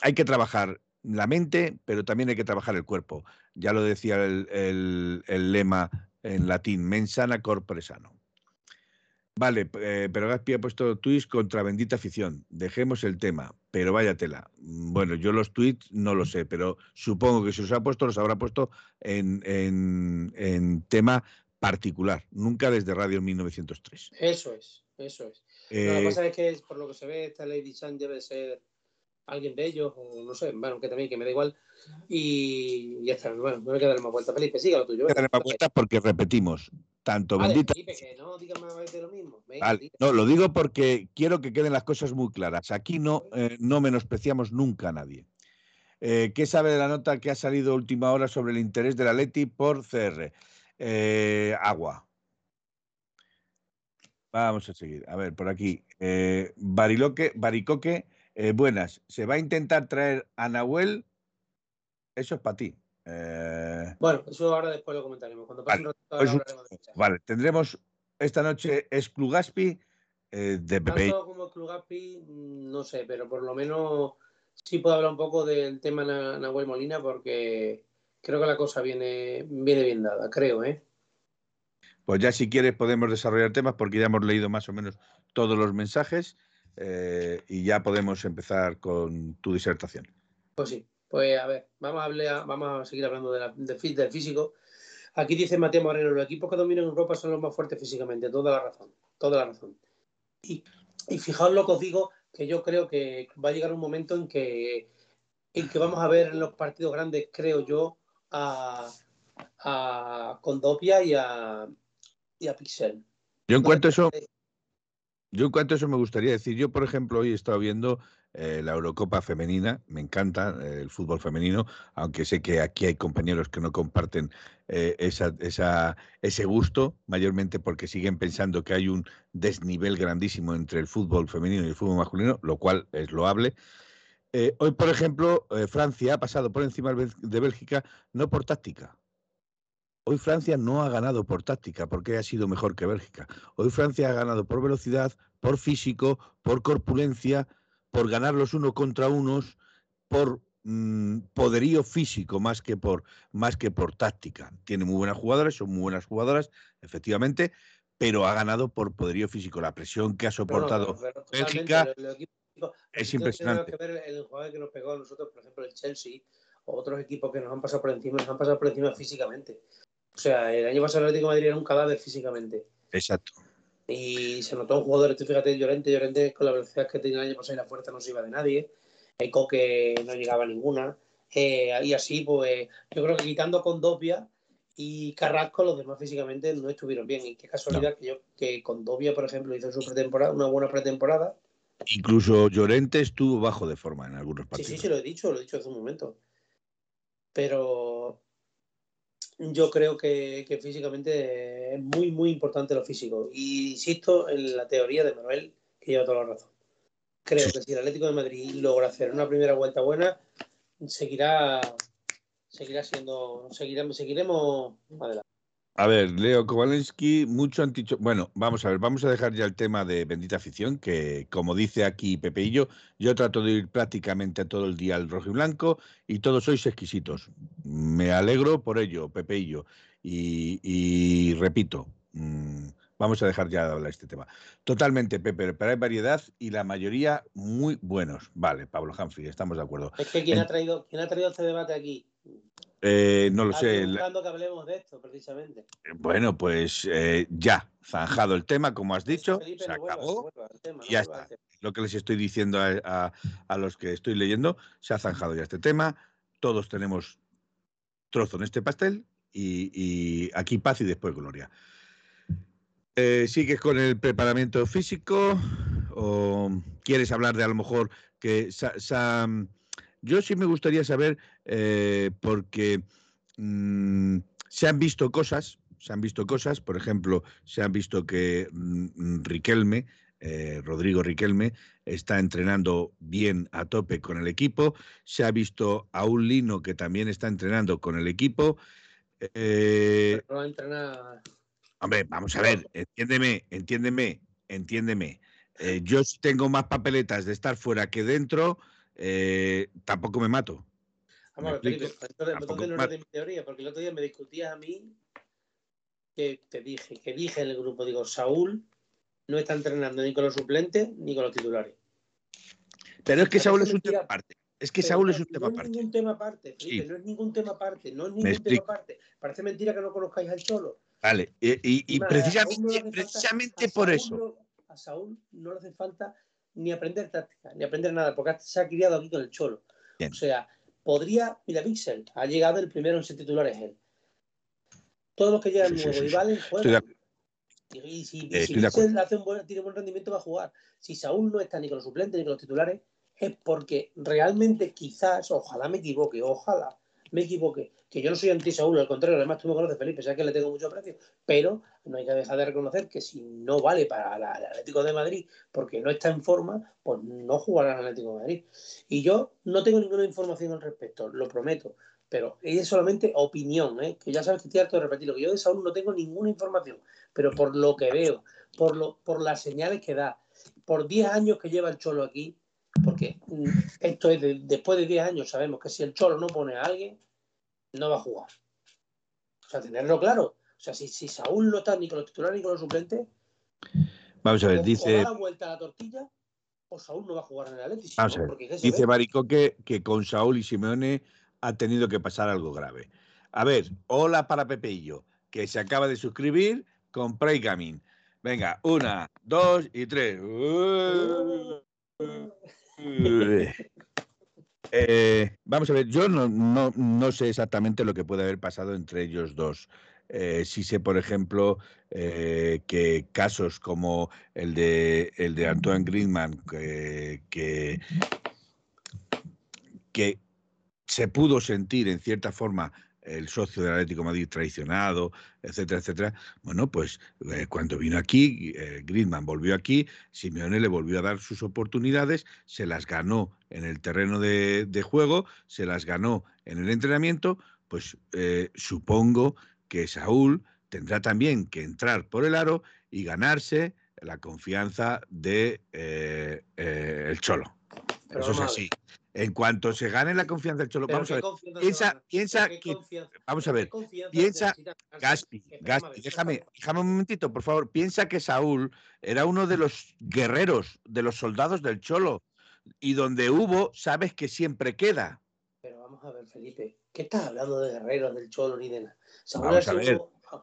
hay que trabajar la mente, pero también hay que trabajar el cuerpo. Ya lo decía el, lema en latín, mensana corpore sano. Vale, eh, pero Gaspi ha puesto tweets contra bendita afición. Dejemos el tema, pero vaya tela. Bueno, yo los tweets no lo sé, pero supongo que si los ha puesto, los habrá puesto en, en, tema particular, nunca desde Radio 1903. Eso es, eso es. lo que eh, pasa es que, por lo que se ve, esta Lady debe ser alguien de ellos, o no sé, bueno, que también, que me da igual. Y ya está, bueno, no me queda más vuelta. Felipe, siga lo tuyo. No más vueltas porque repetimos. Tanto bendita. Felipe, que no digas más de lo mismo. no, lo digo porque quiero que queden las cosas muy claras. Aquí no, eh, no menospreciamos nunca a nadie. Eh, ¿Qué sabe de la nota que ha salido última hora sobre el interés de la Leti por CR? Eh, agua. Vamos a seguir. A ver, por aquí. Bariloque, Baricoque eh, buenas. Se va a intentar traer a Nahuel. Eso es para ti. Eh, bueno, eso ahora después lo comentaremos. Cuando pase vale, pues, vale, tendremos esta noche es Clugaspi eh, de. Tanto como Clugaspi, mm, no sé, pero por lo menos sí puedo hablar un poco del tema Nahuel Molina porque creo que la cosa viene, viene bien dada, creo, ¿eh? Pues ya si quieres podemos desarrollar temas porque ya hemos leído más o menos todos los mensajes eh, y ya podemos empezar con tu disertación. Pues sí, pues a ver, vamos a, hablar, vamos a seguir hablando de del físico. Aquí dice Mateo Moreno, los equipos que dominan Europa son los más fuertes físicamente, toda la razón, toda la razón. Y, y fijaos lo que os digo, que yo creo que va a llegar un momento en que, en que vamos a ver en los partidos grandes, creo yo, a, a Condopia y a, y a Pixel. Yo encuentro eso Yo en cuanto a eso me gustaría decir, yo por ejemplo hoy he estado viendo eh, la Eurocopa femenina, me encanta eh, el fútbol femenino, aunque sé que aquí hay compañeros que no comparten eh, esa, ese gusto, mayormente porque siguen pensando que hay un desnivel grandísimo entre el fútbol femenino y el fútbol masculino, lo cual es loable. hoy, por ejemplo, Francia ha pasado por encima de Bélgica no por táctica, Hoy Francia no ha ganado por táctica, porque ha sido mejor que Bélgica. Hoy Francia ha ganado por velocidad, por físico, por corpulencia, por ganar los uno contra unos, por mm, poderío físico más que por más que por táctica. Tiene muy buenas jugadoras, son muy buenas jugadoras, efectivamente, pero ha ganado por poderío físico. La presión que ha soportado Bélgica es impresionante. Que ver el jugador que nos pegó a nosotros, por ejemplo, el Chelsea, o otros equipos que nos han pasado por encima, nos han pasado por encima físicamente. O sea, el año pasado el Atlético de Madrid era un cadáver físicamente. Exacto. Y se notó un jugador, tú fíjate, Llorente, Llorente con la velocidad que tenía el año pasado y la fuerza no se iba de nadie. El Coque no llegaba a ninguna. Eh, y así, pues, yo creo que quitando con Dobia y Carrasco, los demás físicamente no estuvieron bien. Y qué casualidad que yo, que con Dobia, por ejemplo, hizo su pretemporada, una buena pretemporada. Incluso Llorente estuvo bajo de forma en algunos partidos. Sí, sí, sí, lo he dicho, lo he dicho hace un momento. Pero yo creo que, físicamente es muy, muy importante lo físico. Y insisto en la teoría de Manuel, que lleva toda la razón. Creo que si el Atlético de Madrid logra hacer una primera vuelta buena, seguirá, seguirá siendo, seguiremos, seguiremos adelante. A ver, Leo Kowalensky, mucho han dicho. Bueno, vamos a ver, vamos a dejar ya el tema de bendita afición, que como dice aquí Pepe y yo, yo trato de ir prácticamente todo el día al rojo y blanco y todos sois exquisitos. Me alegro por ello, Pepe y yo. Y, repito, mm, vamos a dejar ya de hablar este tema. Totalmente, Pepe, pero hay variedad y la mayoría muy buenos. Vale, Pablo Humphrey, estamos de acuerdo. Es que ¿quién, ha, traído, ¿quién ha traído este debate aquí? Eh, no lo sé. que hablemos de esto, precisamente. Eh, bueno, pues eh, ya, zanjado el tema, como has dicho, se acabó. ya está. Lo que les estoy diciendo a, los que estoy leyendo, se ha zanjado ya este tema. Todos tenemos trozo en este pastel y, aquí paz y después gloria. ¿Sigues con el preparamiento físico o quieres hablar de a lo mejor que Sam yo sí me gustaría saber, eh, porque mm, se han visto cosas, se han visto cosas, por ejemplo, se han visto que mm, Riquelme, eh, Rodrigo Riquelme, está entrenando bien a tope con el equipo, se ha visto a un Lino que también está entrenando con el equipo. Eh. Hombre, vamos a ver, entiéndeme, entiéndeme, entiéndeme. yo tengo más papeletas de estar fuera que dentro, eh, tampoco me mato. Vamos, entonces, no de mi teoría, porque el otro día me discutías a mí que te dije, que dije en el grupo, digo, Saúl no está entrenando ni con los suplentes ni con los titulares. Pero es que Saúl es un tema aparte. Es que Saúl es un tema aparte. No es ningún tema aparte, Felipe, no es ningún tema aparte, no es ningún tema aparte. Parece mentira que no conozcáis al Cholo. Vale, y, precisamente, precisamente por eso. a Saúl no le hace falta ni aprender táctica, ni aprender nada, porque se ha criado aquí con el cholo. O sea, podría, mira, Pixel, ha llegado el primero en ser titular es él. Todos los que llegan nuevos y valen juegan. Y, si, Pixel hace un buen, tiene buen rendimiento va a jugar. Si Saúl no está ni con los suplentes ni con los titulares, es porque realmente quizás, ojalá me equivoque, ojalá me equivoque, que yo no soy anti-Saúl, al contrario, además tú me conoces, Felipe, sabes que le tengo mucho aprecio, pero no hay que dejar de reconocer que si no vale para el Atlético de Madrid porque no está en forma, pues no jugará el Atlético de Madrid. Y yo no tengo ninguna información al respecto, lo prometo, pero es solamente opinión, ¿eh? que ya sabes que estoy harto de repetirlo, que yo de Saúl no tengo ninguna información, pero por lo que veo, por, lo, por las señales que da, por 10 años que lleva el Cholo aquí, porque mm, esto es después de 10 años sabemos que si el Cholo no pone a alguien, no va a jugar. O sea, tenerlo claro. O sea, si, si Saúl no está ni con los titulares ni con los suplentes, Vamos a ver, dice. O da vuelta a la tortilla, o Saúl no va a jugar en el Atlético. Vamos a ver. Dice Maricoque que con Saúl y Simeone ha tenido que pasar algo grave. A ver, hola para Pepeillo, que se acaba de suscribir con Preigamin. Venga, una, dos y tres. Eh, vamos a ver, yo no, no, sé exactamente lo que puede haber pasado entre ellos dos. Eh, sí sé, por ejemplo, eh, que casos como el de, el de Antoine Griezmann, que, que, que se pudo sentir en cierta forma el socio del Atlético Madrid traicionado, etcétera, etcétera. Bueno, pues eh, cuando vino aquí, eh, Griezmann volvió aquí, Simeone le volvió a dar sus oportunidades, se las ganó en el terreno de, juego, se las ganó en el entrenamiento, pues eh, supongo que Saúl tendrá también que entrar por el aro y ganarse la confianza de el Cholo. Eso es así. En cuanto se gane la confianza del Cholo, vamos a ver. Piensa, piensa que. Vamos a ver. Piensa. Gaspi, Gaspi, déjame, déjame un momentito, por favor. Piensa que Saúl era uno de los guerreros, de los soldados del Cholo. Y donde hubo, sabes que siempre queda. Pero vamos a ver, Felipe. ¿Qué estás hablando de guerreros del Cholo ni de nada? Saúl, vamos a ver.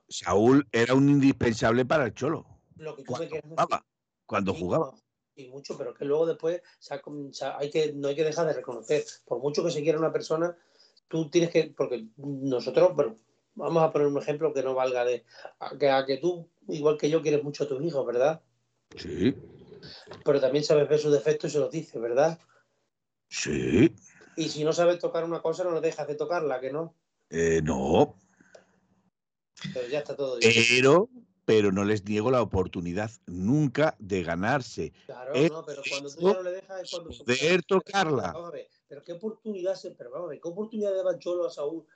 Saúl era un indispensable para el Cholo. Lo que tú cuando jugaba. Cuando jugaba y mucho, pero que luego después hay que, no hay que dejar de reconocer, por mucho que se quiera una persona, tú tienes que, porque nosotros, bueno, vamos a poner un ejemplo que no valga de, a que, a que tú, igual que yo, quieres mucho a tus hijos, ¿verdad? Sí. Pero también sabes ver sus defectos y se los dices, ¿verdad? Sí. Y si no sabes tocar una cosa, no lo dejas de tocarla, ¿que no? Eh, no. Pero ya está todo. Pero, pero no les niego la oportunidad nunca de ganarse. Claro, no, pero cuando tú ya no le dejas es cuando poder tocarla. Vamos a ver, pero qué oportunidad, se, pero vamos a ver, qué oportunidad de Bancholo a Saúl,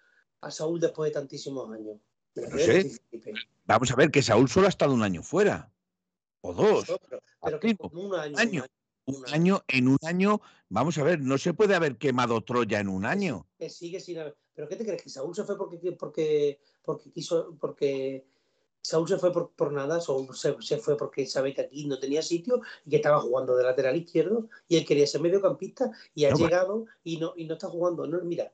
a Saúl después de tantísimos años. No sé. Vamos a ver que Saúl solo ha estado un año fuera. O dos. pero, que un año. Un año. en un año, vamos a ver, no se puede haber quemado Troya en un año. Que sigue sin haber. ¿Pero qué te crees? ¿Que Saúl se fue porque, porque, porque quiso, porque Saúl se fue por, nada, Saúl se, fue porque sabe que aquí no tenía sitio y que estaba jugando de lateral izquierdo y él quería ser mediocampista y ha llegado y no, y no está jugando. No, mira,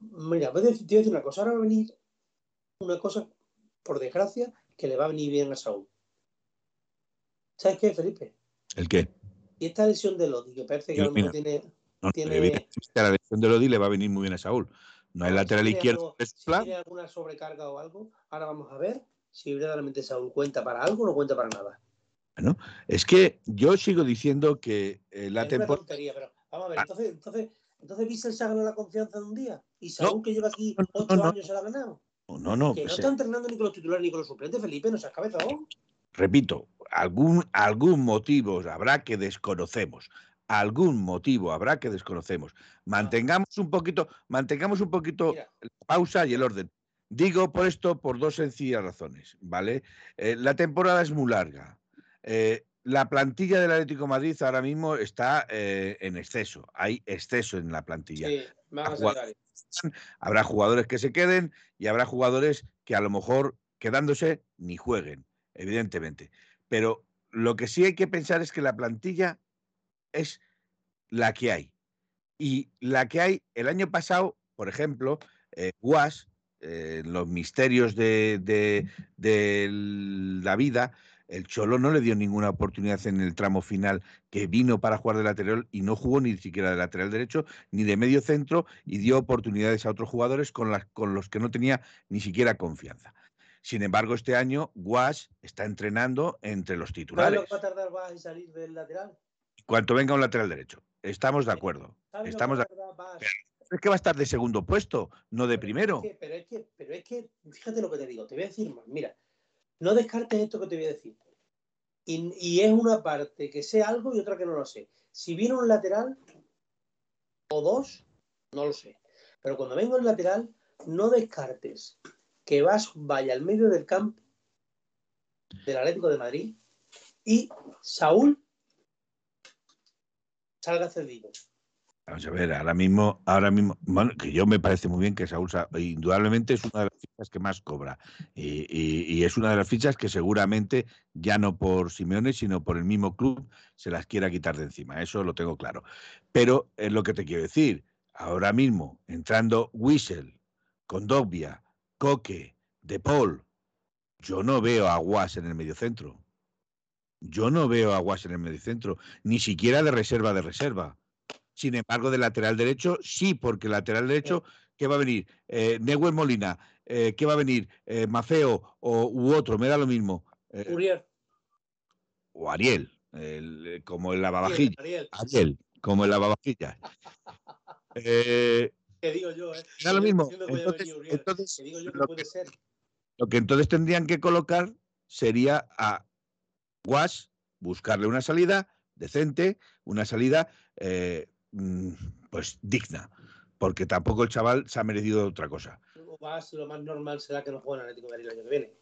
mira, voy a decir una cosa, ahora va a venir una cosa, por desgracia, que le va a venir bien a Saúl. ¿Sabes qué, Felipe? ¿El qué? Y esta lesión de Lodi, que parece que no tiene... tiene... La lesión de Lodi le va a venir muy bien a Saúl. No hay lateral izquierdo. si tiene alguna sobrecarga o algo, ahora vamos a ver si verdaderamente Saúl cuenta para algo o no cuenta para nada. Bueno, es que yo sigo diciendo que eh, la temporada. Vamos a ver, ah. entonces, entonces, entonces se ha ganado la confianza de un día. Y Saúl, que lleva aquí ocho años, se la ha ganado. No, no. Que no está entrenando ni con los titulares ni con los suplentes, Felipe, no seas cabezón. Repito, algún, algún motivo habrá que desconocemos. Algún motivo habrá que desconocemos. Mantengamos un poquito, mantengamos un poquito la pausa y el orden. Digo por esto por dos sencillas razones, ¿vale? Eh, la temporada es muy larga. Eh, la plantilla del Atlético Madrid ahora mismo está eh, en exceso. Hay exceso en la plantilla. Sí, habrá jugadores que se queden y habrá jugadores que a lo mejor quedándose ni jueguen, evidentemente. Pero lo que sí hay que pensar es que la plantilla es la que hay. Y la que hay el año pasado, por ejemplo, Guas eh, los misterios de, la vida, el Cholo no le dio ninguna oportunidad en el tramo final que vino para jugar de lateral y no jugó ni siquiera de lateral derecho ni de medio centro y dio oportunidades a otros jugadores con, con los que no tenía ni siquiera confianza. Sin embargo, este año Guas está entrenando entre los titulares. va a tardar Guas en salir del lateral? Cuanto venga un lateral derecho. Estamos de acuerdo. Estamos de acuerdo es que va a estar de segundo puesto, no de primero. pero, es que, pero es que, fíjate lo que te digo, te voy a decir más. Mira, no descartes esto que te voy a decir. Y, es una parte que sé algo y otra que no lo sé. Si viene un lateral o dos, no lo sé. Pero cuando venga un lateral, no descartes que vas, vaya al medio del campo del Atlético de Madrid y Saúl salga cedido. Vamos a ver, ahora mismo, ahora mismo, bueno, que yo me parece muy bien que Saúl, indudablemente es una de las fichas que más cobra y, es una de las fichas que seguramente ya no por Simeone, sino por el mismo club se las quiera quitar de encima, eso lo tengo claro. Pero es lo que te quiero decir, ahora mismo entrando Whistle, Condovia, Coque, De Paul, yo no veo a Guas en el mediocentro. Yo no veo a Guas en el mediocentro, ni siquiera de reserva de reserva. Sin embargo, de lateral derecho, sí, porque lateral derecho, ¿qué va a venir? Eh, Molina, eh, ¿qué va a venir? Eh, ¿Mafeo o, u otro? Me da lo mismo. Uriel. O Ariel, como el lavavajillas. Ariel, Ariel. como el lavavajillas. ¿Qué digo yo? Eh? Da lo mismo. Entonces, digo yo que puede ser. Lo que entonces tendrían que colocar sería a Guas, buscarle una salida decente, una salida mm, pues digna porque tampoco el chaval se ha merecido otra cosa. Vas, lo más normal será que no juegue en Atlético de Madrid el año que viene.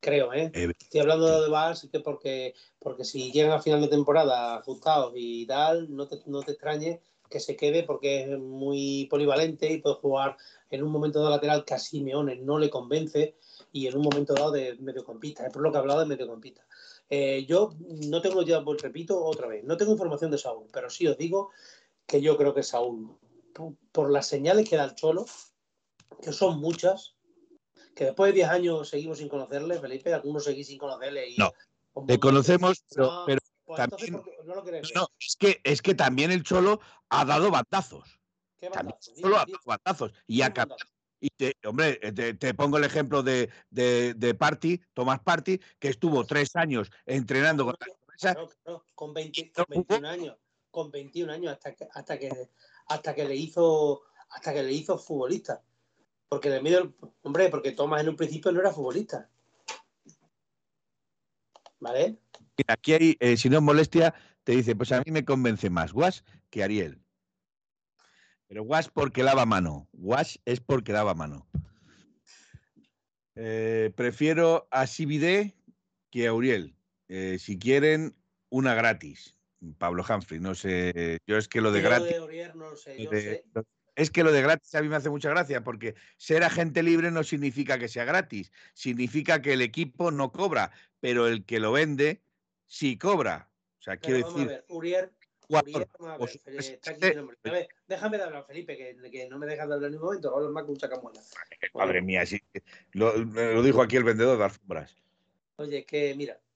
Creo, ¿eh? Estoy hablando de Vas que porque, porque si llegan a final de temporada ajustados y tal, no te, no te extrañe que se quede porque es muy polivalente y puede jugar en un momento de lateral que a Simeone no le convence y en un momento dado de mediocampista. Es por lo que he hablado de mediocampista. Eh, yo no tengo ya, pues repito otra vez, no tengo información de Saúl, pero sí os digo que yo creo que Saúl por las señales que da el Cholo, que son muchas, que después de 10 años seguimos sin conocerle, Felipe, algunos seguís sin conocerle. Y no, le conocemos, pero, pues también, no, es, que, es que también el Cholo ha dado batazos. ¿Qué batazos? Cholo ha dado batazos. Y a y te, hombre, te, pongo el ejemplo de, de, Party, Tomás Party, que estuvo tres años entrenando con con, 21 años, con 21 años hasta que, hasta que hasta que le hizo hasta que le hizo futbolista. Porque en el medio, hombre, porque Tomás en un principio no era futbolista. ¿Vale? Aquí hay, eh, si no es molestia, te dice, pues a mí me convence más Guas que Ariel. Pero Guas porque lava mano. Guas es porque lava mano. Eh, prefiero a Sibide que a Uriel. Eh, si quieren, una gratis. Pablo Humphrey, no sé, yo es que lo de gratis... Es que lo de gratis a mí me hace mucha gracia porque ser agente libre no significa que sea gratis, significa que el equipo no cobra, pero el que lo vende sí cobra. O sea, quiero decir... A ver, Uriel, Uriel está aquí nombre. déjame de hablar, Felipe, que, no me dejas de hablar en un momento, hablo más que un. Madre mía, sí. Lo, lo dijo aquí el vendedor de alfombras. Oye, que mira, pues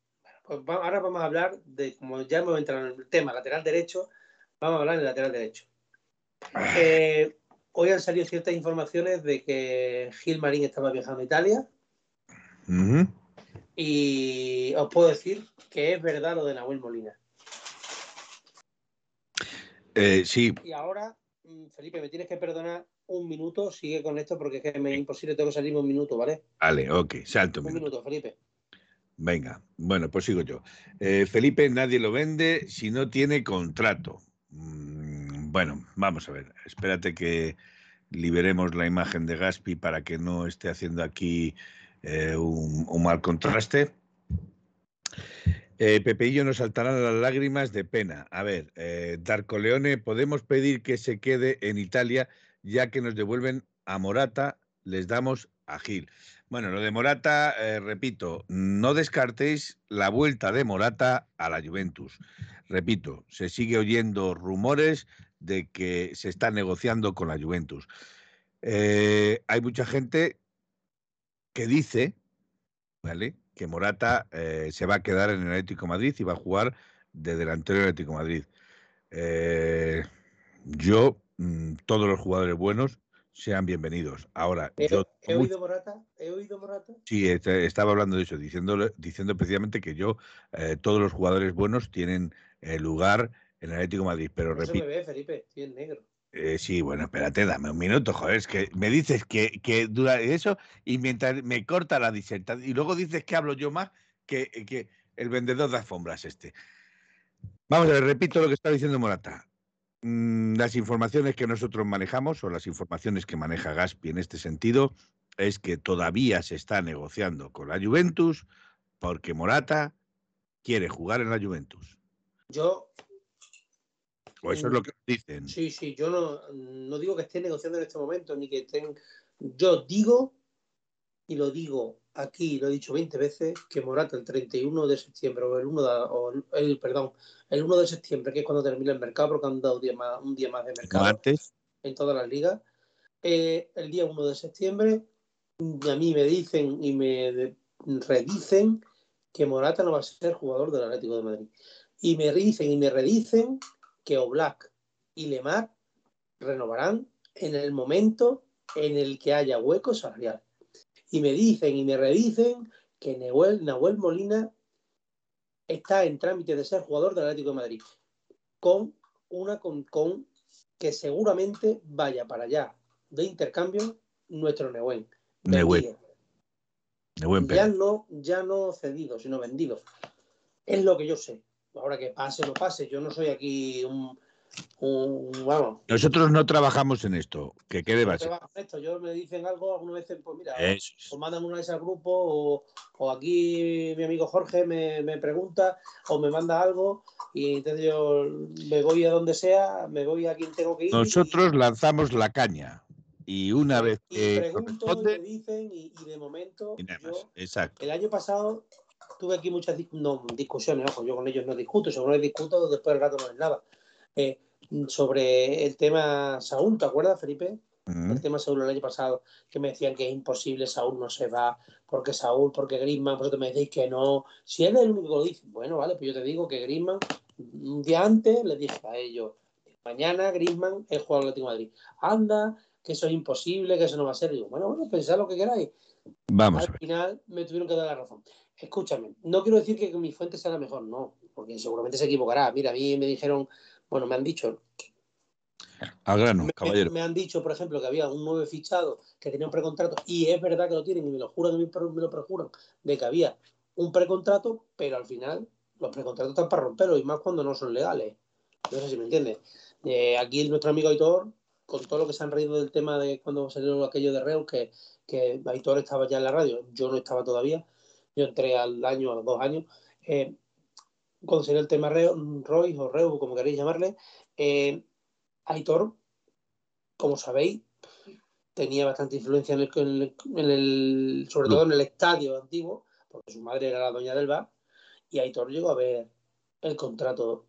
ahora vamos a hablar de, como ya hemos entrado en el tema lateral derecho, vamos a hablar del lateral derecho. Ah. Eh, hoy han salido ciertas informaciones de que Gil Marín estaba viajando a Italia. Y os puedo decir que es verdad lo de Nahuel Molina. Eh, sí. Y ahora, mm, Felipe, me tienes que perdonar un minuto, sigue con esto porque es que me es imposible, tengo que salirme un minuto, ¿vale? Vale, ok, salto un, minuto, Felipe. Venga, bueno, pues sigo yo. Eh, Felipe, nadie lo vende si no tiene contrato. Mm, bueno, vamos a ver. Espérate que liberemos la imagen de Gaspi para que no esté haciendo aquí eh, un, mal contraste. Eh, Pepe y yo nos saltarán las lágrimas de pena. A ver, eh, Darko Leone, podemos pedir que se quede en Italia ya que nos devuelven a Morata, les damos a Gil. Bueno, lo de Morata, eh, repito, no descartéis la vuelta de Morata a la Juventus. Repito, se sigue oyendo rumores de que se está negociando con la Juventus. Eh, hay mucha gente que dice, ¿vale? Que Morata eh, se va a quedar en el Atlético Madrid y va a jugar de delantero del Atlético Madrid. yo, mm, todos los jugadores buenos, sean bienvenidos. Ahora, ¿He, yo. ¿he oído Morata? ¿He oído Morata? Sí, estaba hablando de eso, diciendo, diciendo precisamente que yo, eh, todos los jugadores buenos tienen eh, lugar en el Atlético Madrid, pero repito. me ve, Felipe, estoy en negro. Eh, sí, bueno, espérate, dame un minuto, joder, es que me dices que, que dura eso y mientras me corta la disertación y luego dices que hablo yo más que, que el vendedor de alfombras este. Vamos a ver, repito lo que está diciendo Morata. Mm, las informaciones que nosotros manejamos o las informaciones que maneja Gaspi en este sentido es que todavía se está negociando con la Juventus porque Morata quiere jugar en la Juventus. Yo. O eso es lo que dicen. Sí, sí, yo no, no digo que esté negociando en este momento, ni que estén. Yo digo, y lo digo aquí lo he dicho 20 veces, que Morata el 31 de septiembre o el 1 de, el, perdón, el 1 de septiembre, que es cuando termina el mercado, porque han dado un día más, un día más de mercado en todas las ligas, eh, el día 1 de septiembre a mí me dicen y me redicen que Morata no va a ser jugador del Atlético de Madrid. Y me dicen y me redicen que Oblak y Lemar renovarán en el momento en el que haya hueco salarial. Y me dicen y me redicen que Nahuel, Nahuel Molina está en trámite de ser jugador del Atlético de Madrid con una con, que seguramente vaya para allá de intercambio nuestro Nehuen. Nehuen. ya no, ya no cedido, sino vendido. Es lo que yo sé. Ahora que pase o no pase, yo no soy aquí un, nosotros no trabajamos en esto, que quede base. esto. Yo me dicen algo, algunas veces, pues mira, o mandan una vez al grupo, o, aquí mi amigo Jorge me, pregunta, o me manda algo, y entonces yo me voy a donde sea, me voy a quien tengo que ir. Nosotros lanzamos la caña. Y una vez que. pregunto, me dicen, y, de momento. exacto. El año pasado tuve aquí muchas no, discusiones, ojo, yo con ellos no discuto, según no discuto, después del rato no es nada eh, sobre el tema Saúl, ¿te acuerdas, Felipe? El tema Saúl el año pasado, que me decían que es imposible, Saúl no se va, porque Saúl, porque Griezmann, vosotros me decís que no. Si él es el único que lo dice, bueno, vale, pues yo te digo que Griezmann, un día antes le dije a ellos, mañana Griezmann es jugador Atlético de Madrid. Anda, que eso es imposible, que eso no va a ser. digo, bueno, bueno, pensad lo que queráis. Vamos. Al final me tuvieron que dar la razón. Escúchame, no quiero decir que mi fuente sea la mejor, no, porque seguramente se equivocará. Mira, a mí me dijeron bueno, me han dicho. Al grano, caballero. Me, han dicho, por ejemplo, que había un nuevo fichado que tenía un precontrato, y es verdad que lo tienen, y me lo juran y me lo prejuran, de que había un precontrato, pero al final los precontratos están para romperlo, y más cuando no son legales. No sé si me entiendes. Eh, aquí nuestro amigo Aitor, con todo lo que se han reído del tema de cuando salió aquello de Reus, que, que Aitor estaba ya en la radio, yo no estaba todavía, yo entré al año, a los dos años. Eh, cuando el tema Roy o Reu, como queréis llamarle, eh, Aitor, como sabéis, tenía bastante influencia en el, sobre todo en el estadio antiguo, porque su madre era la doña del bar, y Aitor llegó a ver el contrato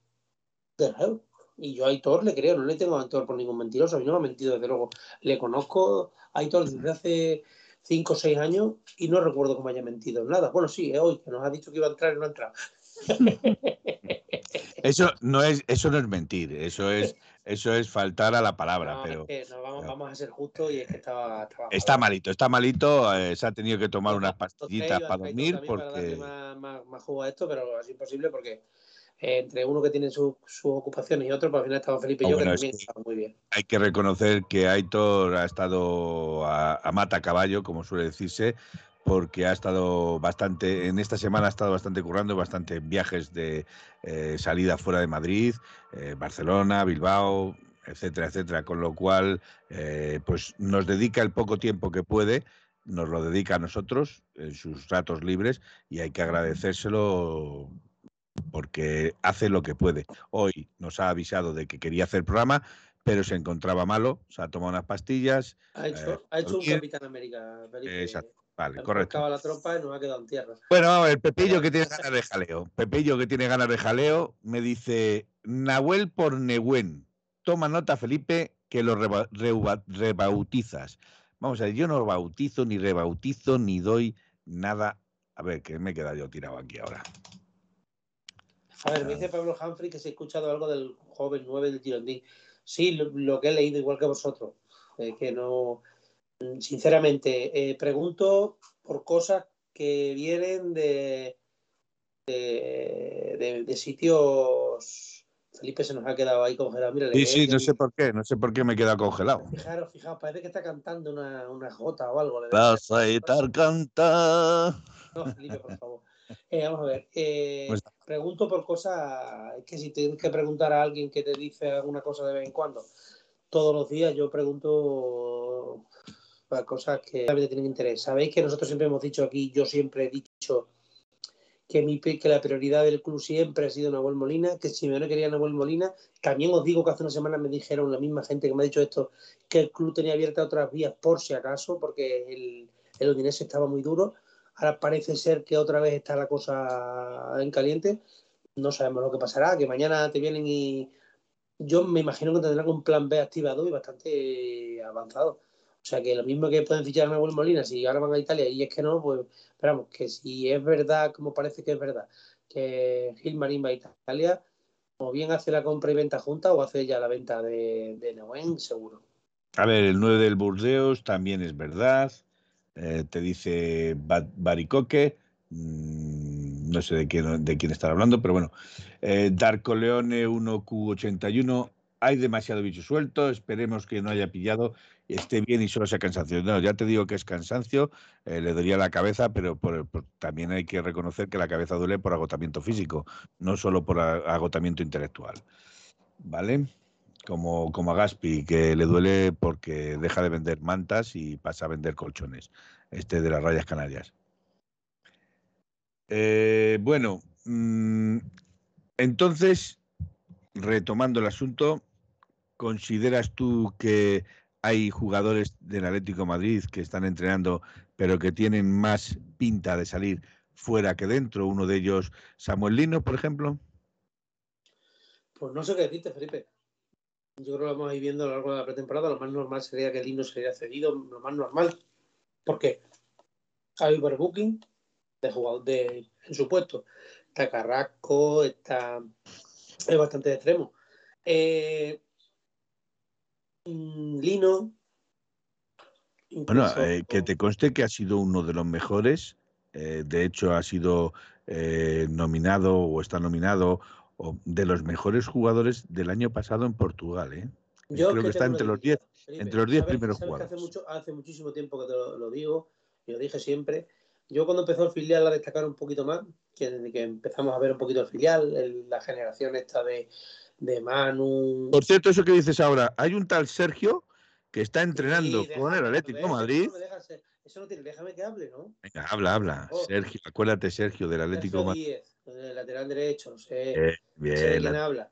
de Reu. Y yo a Aitor le creo, no le tengo a Aitor por ningún mentiroso, a mí no me ha mentido desde luego. Le conozco a Aitor desde hace 5 o 6 años y no recuerdo cómo haya mentido nada. Bueno, sí, hoy, que nos ha dicho que iba a entrar y no ha entrado. Eso no es, eso no es mentir, eso es, eso es faltar a la palabra. pero vamos, a ser justos y es que estaba, está malito, está malito, eh, se ha tenido que tomar unas pastillitas para dormir porque más, más, jugo a esto, pero es imposible porque eh, entre uno que tiene sus ocupaciones y otro, pues al final estaba Felipe y yo, que también muy bien. Hay que reconocer que Aitor ha estado a, a, mata caballo, como suele decirse, porque ha estado bastante, en esta semana ha estado bastante currando, bastante viajes de eh, salida fuera de Madrid, eh, Barcelona, Bilbao, etcétera, etcétera, con lo cual eh, pues nos dedica el poco tiempo que puede, nos lo dedica a nosotros en sus ratos libres y hay que agradecérselo porque hace lo que puede. Hoy nos ha avisado de que quería hacer programa, pero se encontraba malo, se ha tomado unas pastillas. Ha hecho, ha hecho un Capitán América. Exacto. Vale, correcto. la trompa y nos ha quedado en tierra. Bueno, el Pepillo que tiene ganas de jaleo. Pepillo que tiene ganas de jaleo me dice, Nahuel por Nehuen. Toma nota, Felipe, que lo rebautizas. Vamos a ver, yo no bautizo, ni rebautizo, ni doy nada. A ver, que me he quedado yo tirado aquí ahora. A ver, me dice Pablo Humphrey que se ha escuchado algo del joven 9 del Girondín. Sí, lo, que he leído igual que vosotros. Eh, que no sinceramente, eh, pregunto por cosas que vienen de, de, sitios. Felipe se nos ha quedado ahí congelado. sí, sí, no sé por qué, no sé por qué me he quedado congelado. Fijaros, fijaros, parece que está cantando una, una jota o algo. Vas a estar canta. No, Felipe, por favor. Eh, vamos a ver. Eh, pues pregunto por cosas que si tienes que preguntar a alguien que te dice alguna cosa de vez en cuando, todos los días yo pregunto cosas que realmente tienen interés. Sabéis que nosotros siempre hemos dicho aquí, yo siempre he dicho que, mi, que la prioridad del club siempre ha sido Nahuel Molina, que si me no quería Nahuel Molina, también os digo que hace una semana me dijeron la misma gente que me ha dicho esto, que el club tenía abiertas otras vías por si acaso, porque el, el Udinese estaba muy duro. Ahora parece ser que otra vez está la cosa en caliente. No sabemos lo que pasará, que mañana te vienen y yo me imagino que tendrán un plan B activado y bastante avanzado. O sea que lo mismo que pueden fichar a Nahuel Molina, si ahora van a Italia y es que no, pues esperamos que si es verdad, como parece que es verdad, que Gilmarín va a Italia, o bien hace la compra y venta junta o hace ya la venta de, de seguro. A ver, el 9 del Burdeos también es verdad. eh, te dice Baricoque, mm, no sé de quién, de quién estar hablando, pero bueno. Eh, Leone 1Q81, hay demasiado bicho suelto, esperemos que no haya pillado, esté bien y solo sea cansancio. No, ya te digo que es cansancio, eh, le daría la cabeza, pero también hay que reconocer que la cabeza duele por agotamiento físico, no solo por agotamiento intelectual. ¿Vale? Como, como a Gaspi, que le duele porque deja de vender mantas y pasa a vender colchones, este de las rayas canarias. Eh, bueno, mm, entonces, retomando el asunto, ¿Consideras tú que hay jugadores del Atlético Madrid que están entrenando, pero que tienen más pinta de salir fuera que dentro? Uno de ellos, Samuel Lino, por ejemplo. Pues no sé qué decirte, Felipe. Yo creo que lo vamos a ir viendo a lo largo de la pretemporada. Lo más normal sería que Lino sería cedido, lo más normal. Porque hay overbooking de jugador de, en su puesto. Está Carrasco, está. Es bastante extremo. Eh, Lino. Bueno, eh, que te conste que ha sido uno de los mejores. Eh, de hecho, ha sido eh, nominado o está nominado de los mejores jugadores del año pasado en Portugal. ¿eh? Yo creo que, está entre los 10 entre los 10 primeros jugadores. Hace, mucho, hace muchísimo tiempo que te lo, digo y lo dije siempre. Yo cuando empezó el filial a destacar un poquito más, que, que empezamos a ver un poquito el filial, la generación esta de, de Manu. Por cierto, eso que dices ahora, hay un tal Sergio que está entrenando con el Atlético Madrid. Eso no tiene, déjame que hable, ¿no? Venga, habla, habla. Oh. Sergio, acuérdate, Sergio, del Atlético Madrid. El lateral derecho, no sé. bien. quién habla.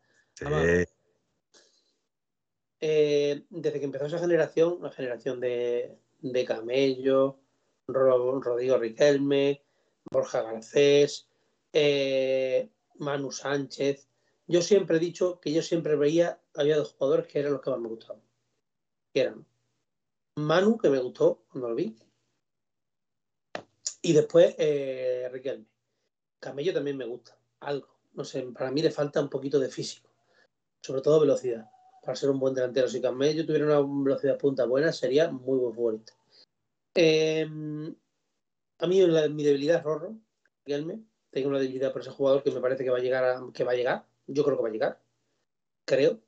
Eh, desde que empezó esa generación, la generación de, de Camello, Rodrigo Riquelme, Borja Garcés, eh, Manu Sánchez, yo siempre he dicho que yo siempre veía, había dos jugadores que eran los que más me gustaban. Que eran Manu, que me gustó cuando lo vi, y después eh, Riquelme. Camello también me gusta, algo. No sé, para mí le falta un poquito de físico, sobre todo velocidad. Para ser un buen delantero, si Camello tuviera una velocidad punta buena, sería muy buen futbolista. Em, a mí mi debilidad es Rorro, Riquelme. Tengo una debilidad por ese jugador que me parece que va a llegar, que va a llegar yo creo que va a llegar. Creo.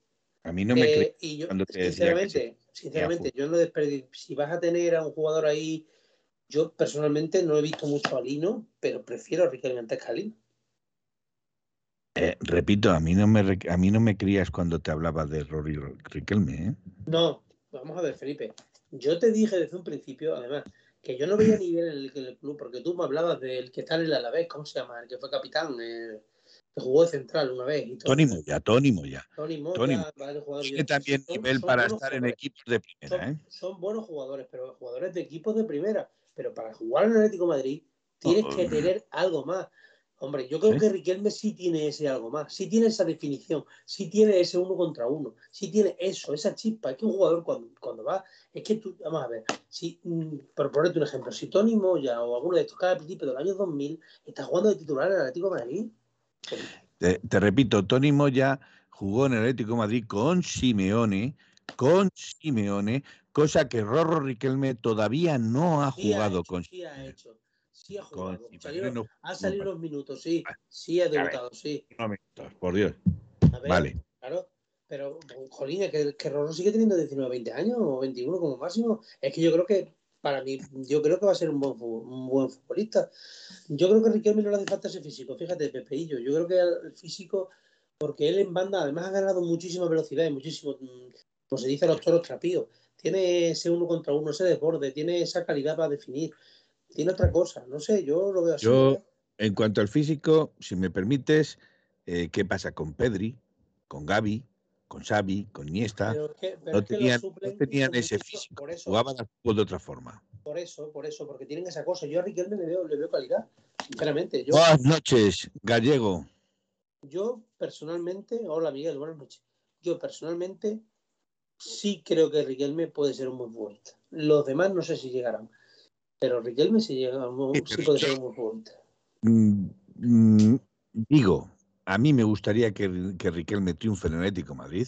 A mí no me eh, y yo, sinceramente, sinceramente, yo no desperdicio. Si vas a tener a un jugador ahí, yo personalmente no he visto mucho a Lino, pero prefiero a Riquelme antes que a Lino. Eh, repito, a mí no me a mí no me crías cuando te hablaba de Rory Riquelme, ¿eh? No, vamos a ver, Felipe. Yo te dije desde un principio, además, que yo no veía nivel en el, en el club, porque tú me hablabas del que está en el Alavés, ¿cómo se llama? El que fue capitán, que jugó de central una vez. Y Tony Moya, Tony Moya. Tony Moya, Tiene también nivel para estar en equipos de primera. Son, ¿eh? son, buenos jugadores, pero jugadores de equipos de primera. Pero para jugar en Atlético Madrid tienes que tener algo más. Hombre, yo creo que Riquelme sí tiene ese algo más, sí tiene esa definición, sí tiene ese uno contra uno, sí tiene eso, esa chispa. Es que un jugador cuando, cuando va, es que tú, vamos a ver, si, mm, por ponerte un ejemplo, si Tony Moya o alguno de estos cada principio del año 2000 está jugando de titular en Atlético de Madrid, te, repito, Tony Moya jugó en el Atlético Madrid con Simeone, con Simeone, cosa que Rorro Riquelme todavía no ha jugado con Sí ha hecho, sí ha jugado. ha salido los minutos, sí, sí ha debutado, sí. por Dios. vale. Claro, pero, jolín, que, que Rorro sigue teniendo 19, 20 años o 21 como máximo. Es que yo creo que para mí, yo creo que va a ser un buen, un buen futbolista. Yo creo que Riquelme no le hace falta ese físico, fíjate, Pepeillo. Yo creo que el físico, porque él en banda además ha ganado muchísima velocidad y muchísimo, mm, como se dice los toros trapíos. Tiene ese uno contra uno, ese desborde, tiene esa calidad para definir. Tiene otra cosa, no sé, yo lo veo así. Yo, en cuanto al físico, si me permites, eh, ¿qué pasa con Pedri, con Gaby, con Xavi, con Niesta, no, tenían, ese físico, jugaban de otra forma. Por eso, por eso, porque tienen esa cosa. Yo a Riquelme le veo, le veo calidad, sinceramente. buenas noches, Gallego. Yo personalmente, hola Miguel, buenas noches. Yo personalmente sí creo que Riquelme puede ser un buen futbolista. Los demás no sé si llegarán, pero Riquelme sí, llega, sí, puede ser un buen futbolista. Mm, mm, digo, a mí me gustaría que, que Riquelme triunfe en el Atlético Madrid,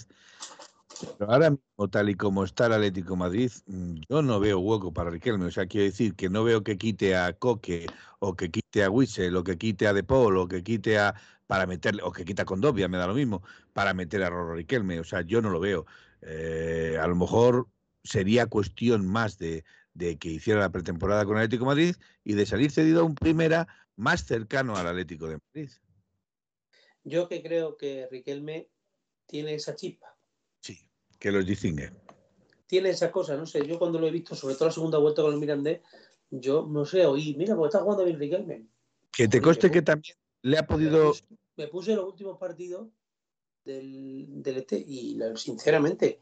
Pero ahora mismo, tal y como está el Atlético Madrid, mm, yo no veo hueco para Riquelme. O sea, quiero decir que no veo que quite a Coque o que quite a Wissel o que quite a De Paul o que quite a para meterle, o que quita a Condovia, me da lo mismo, para meter a Roro Riquelme. O sea, yo no lo veo. Eh, a lo mejor sería cuestión más de, de que hiciera la pretemporada con el Atlético Madrid y de salir cedido a un primera más cercano al Atlético de Madrid. Yo que creo que Riquelme tiene esa chispa. Sí, que los distingue. Tiene esa cosa, no sé, yo cuando lo he visto, sobre todo la segunda vuelta con el Mirandés, yo no sé, oí, mira, porque está jugando bien Riquelme. Que te coste que también le ha podido... Me puse, los últimos partidos del, del este y sinceramente,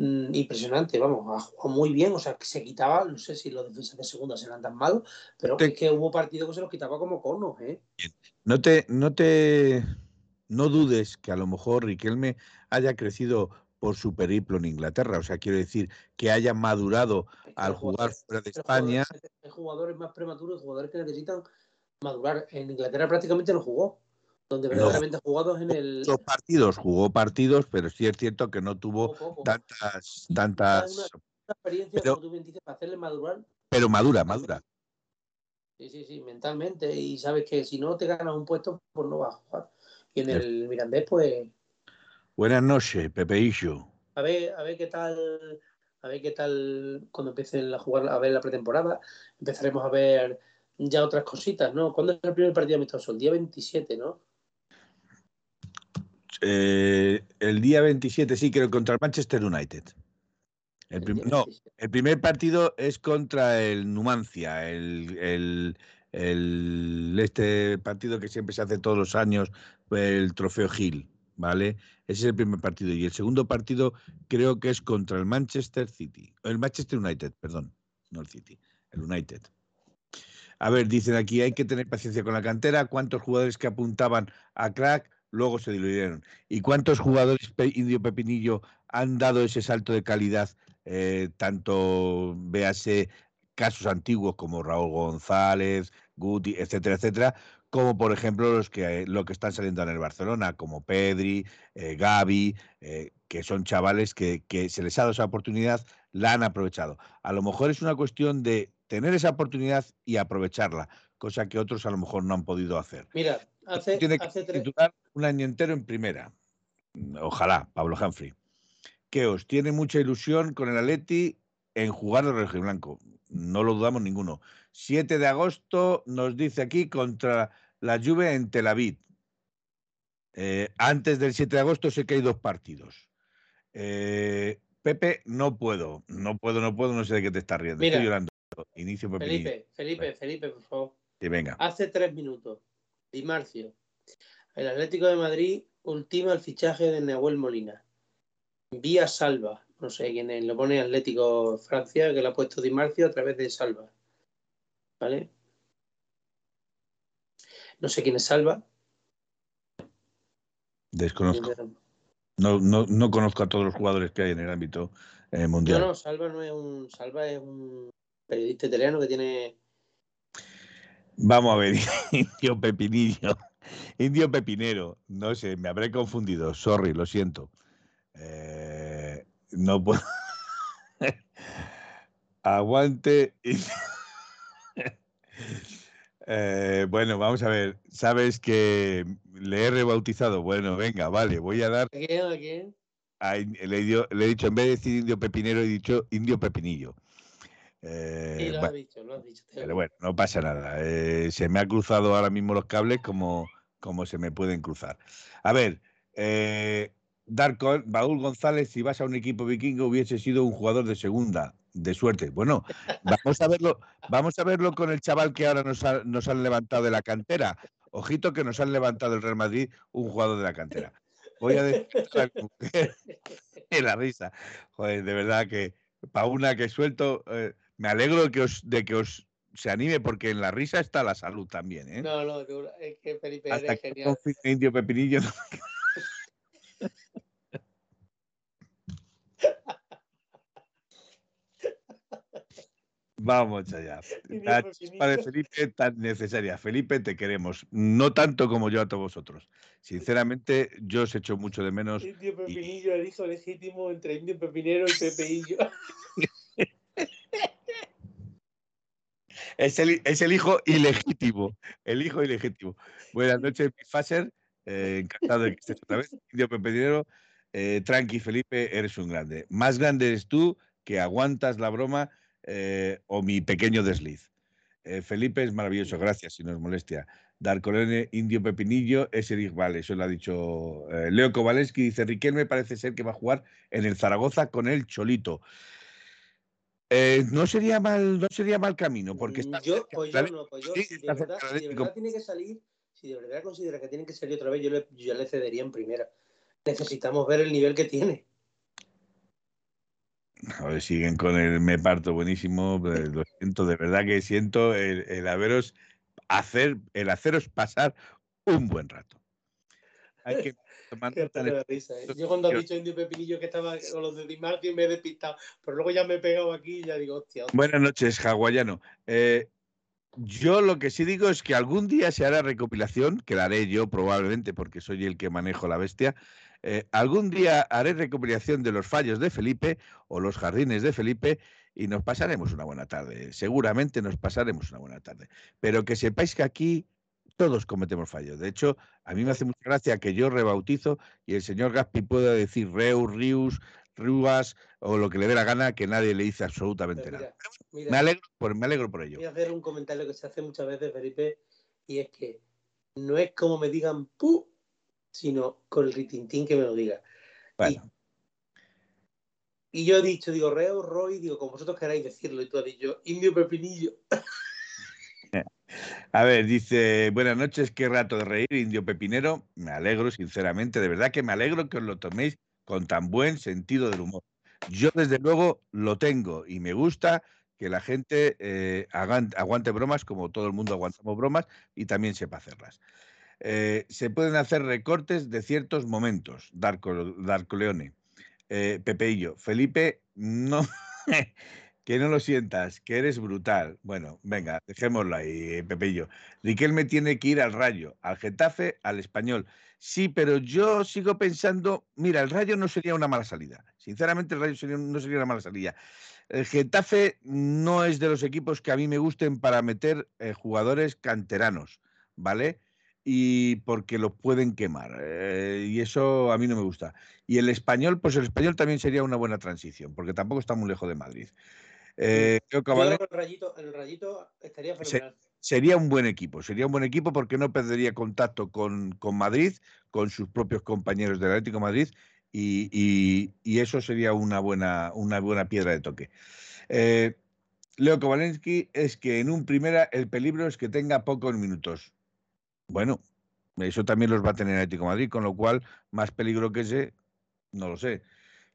Mm, impresionante, vamos, ha jugado muy bien, o sea, que se quitaba, no sé si los defensas de segunda serán tan malos, pero es que hubo partidos que se los quitaba como conos, ¿eh? No te, no te, no dudes que a lo mejor Riquelme haya crecido por su periplo en Inglaterra, o sea, quiero decir que haya madurado al jugar fuera de España. Hay jugadores más prematuros, jugadores que necesitan madurar. En Inglaterra prácticamente no jugó donde verdaderamente jugado en el. Jugó partidos, jugó partidos, pero sí es cierto que no tuvo tantas. tantas... Una, experiencia, pero, como tú bien dices, para hacerle madurar. Pero madura, madura. Sí, sí, sí, mentalmente. Y sabes que si no te ganas un puesto, pues no vas a jugar. Y en el Mirandés, pues. Buenas noches, Pepeillo. A ver, a ver qué tal. A ver qué tal cuando empiecen a jugar, a ver la pretemporada. Empezaremos a ver ya otras cositas, ¿no? ¿Cuándo es el primer partido amistoso? El día 27, ¿no? Eh, el día 27, sí, creo, contra el Manchester United. El no, el primer partido es contra el Numancia, el, este partido que siempre se hace todos los años, el Trofeo Gil, ¿vale? Ese es el primer partido. Y el segundo partido creo que es contra el Manchester City, el Manchester United, perdón, no el City, el United. A ver, dicen aquí, hay que tener paciencia con la cantera. ¿Cuántos jugadores que apuntaban a crack luego se diluyeron. ¿Y cuántos jugadores Indio Pepinillo han dado ese salto de calidad? Eh, tanto, véase, casos antiguos como Raúl González, Guti, etcétera, etcétera, como por ejemplo los que, lo que están saliendo en el Barcelona, como Pedri, eh, Gaby, eh, que son chavales que, que se les ha dado esa oportunidad, la han aprovechado. A lo mejor es una cuestión de tener esa oportunidad y aprovecharla, cosa que otros a lo mejor no han podido hacer. Mira, tiene que titular un año entero en primera. Ojalá, Pablo Humphrey. Que os tiene mucha ilusión con el Atleti en jugar rojo y blanco. No lo dudamos ninguno. 7 de agosto nos dice aquí contra la Juve en Tel Aviv. Eh, antes del 7 de agosto sé que hay dos partidos. Eh, Pepe, no puedo, no puedo, no puedo, no sé de qué te estás riendo. Estoy llorando. Inicio Felipe, Felipe, Felipe, por favor. Sí, venga. Hace tres minutos Di Marcio. El Atlético de Madrid ultima el fichaje de Nahuel Molina. Vía Salva. No sé quién es. Lo pone Atlético Francia, que lo ha puesto Di Marcio a través de Salva. ¿Vale? No sé quién es Salva. Desconozco. No, no, no conozco a todos los jugadores que hay en el ámbito eh, mundial. No, no, Salva no es un. Salva es un periodista italiano que tiene Vamos a ver, Indio Pepinillo, Indio Pepinero, no sé, me habré confundido, sorry, lo siento. Eh, no puedo. Aguante. Eh, bueno, vamos a ver, sabes que le he rebautizado. Bueno, venga, vale, voy a dar. ¿A ¿A le, le, he dicho, en vez de decir indio pepinero, he dicho indio pepinillo. Eh, lo has dicho, lo has dicho. Pero bueno, no pasa nada. Eh, se me ha cruzado ahora mismo los cables como, como se me pueden cruzar. A ver, eh, Darko, Baúl González, si vas a un equipo vikingo, hubiese sido un jugador de segunda, de suerte. Bueno, vamos a verlo, vamos a verlo con el chaval que ahora nos, nos han levantado de la cantera. Ojito que nos han levantado el Real Madrid un jugador de la cantera. Voy a decir la risa. Joder, de verdad que para una que suelto. Eh, me alegro de que os, de que os se anime porque en la risa está la salud también. ¿eh? No, no, es que Felipe Hasta es genial. Indio Pepinillo. Vamos allá. La chispa de Felipe tan necesaria. Felipe, te queremos. No tanto como yo a todos vosotros. Sinceramente, yo os echo mucho de menos. Indio Pepinillo, el hijo legítimo entre Indio Pepinero y Pepeillo. es, el, es el hijo ilegítimo. El hijo ilegítimo. Buenas noches, Faser. Eh, encantado de que estés otra vez. Indio Pepinero. Eh, tranqui, Felipe, eres un grande. Más grande eres tú que aguantas la broma eh, o mi pequeño desliz. Eh, Felipe es maravilloso, gracias, si nos molestia. Darcolene, Indio Pepinillo, ese vale, eso lo ha dicho eh, Leo Kowaleski. Dice: Riquelme parece ser que va a jugar en el Zaragoza con el Cholito. No sería mal, no sería mal camino, porque está yo, pues yo no, pues yo, si, de verdad, tiene que salir, si de verdad considera que tiene que salir otra vez, yo le, yo le cedería en primera. Necesitamos ver el nivel que tiene. A ver, siguen con el me parto buenísimo. Pues, lo siento, de verdad que siento el, haberos hacer, el haceros pasar un buen rato. Hay que Risa, ¿eh? Yo cuando ha dicho Indio Pepinillo que estaba con los de Di Martin me he despistado, pero luego ya me he pegado aquí y ya digo, hostia. Buenas noches, hawaiano. Eh, yo lo que sí digo es que algún día se hará recopilación, que la haré yo probablemente porque soy el que manejo la bestia, eh, algún día haré recopilación de los fallos de Felipe o los jardines de Felipe y nos pasaremos una buena tarde. Seguramente nos pasaremos una buena tarde. Pero que sepáis que aquí todos cometemos fallos. De hecho, a mí me hace mucha gracia que yo rebautizo y el señor Gaspi pueda decir Reus, Rius, Ruas o lo que le dé la gana, que nadie le dice absolutamente nada. me, alegro por, me alegro por ello. Voy a hacer un comentario que se hace muchas veces, Felipe, y es que no es como me digan pu sino con el ritintín que me lo diga. Y, yo he dicho, digo, Reo, Roy, digo, como vosotros queráis decirlo, y tú has dicho, Indio Pepinillo. A ver, dice, buenas noches, qué rato de reír, Indio Pepinero. Me alegro, sinceramente, de verdad que me alegro que os lo toméis con tan buen sentido del humor. Yo, desde luego, lo tengo y me gusta que la gente eh, aguante bromas como todo el mundo aguantamos bromas y también sepa hacerlas. Eh, se pueden hacer recortes de ciertos momentos. Darko, Leone, eh, Pepeillo, Felipe, no, que no lo sientas, que eres brutal. Bueno, venga, dejémoslo ahí, Pepeillo. Riquelme tiene que ir al Rayo, al Getafe, al Español. Sí, pero yo sigo pensando, mira, el Rayo no sería una mala salida. Sinceramente, el Rayo no sería una mala salida. El Getafe no es de los equipos que a mí me gusten para meter eh, jugadores canteranos, ¿vale? y porque lo pueden quemar. Eh, y eso a mí no me gusta. Y el español, pues el español también sería una buena transición, porque tampoco está muy lejos de Madrid. Eh, creo que el, rayito, el rayito estaría fenomenal. sería un buen equipo, sería un buen equipo porque no perdería contacto con, con Madrid, con sus propios compañeros del Atlético Madrid, y, y, eso sería una buena, una buena piedra de toque. Eh, Leo Kovalensky es que en un primera el peligro es que tenga pocos minutos. Bueno, eso también los va a tener Atlético Madrid, con lo cual, más peligro que ese, no lo sé.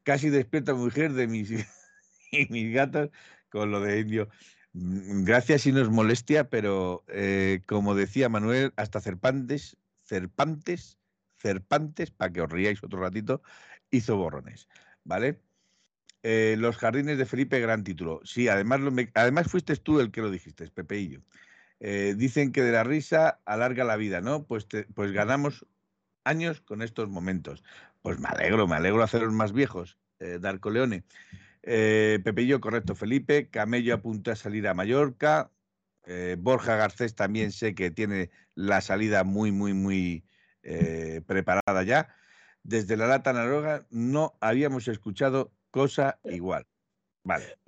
Casi despierta mujer de mis, y mis gatos con lo de indio. Mm, gracias si nos molestia, pero eh, como decía Manuel, hasta Cerpantes, Cerpantes, Cerpantes, para que os riáis otro ratito, hizo borrones, ¿vale? Eh, los jardines de Felipe, gran título. Sí, además, lo, además fuiste tú el que lo dijiste, Pepeillo. Eh, dicen que de la risa alarga la vida, ¿no? Pues, pues ganamos años con estos momentos. Pues me alegro, me alegro haceros más viejos, Darko Leone. Eh, Pepillo, correcto, Felipe. Camello apunta a salir a Mallorca. Eh, Borja Garcés también sé que tiene la salida muy, muy, muy preparada ya. Desde la lata naroga no habíamos escuchado cosa igual. Vale.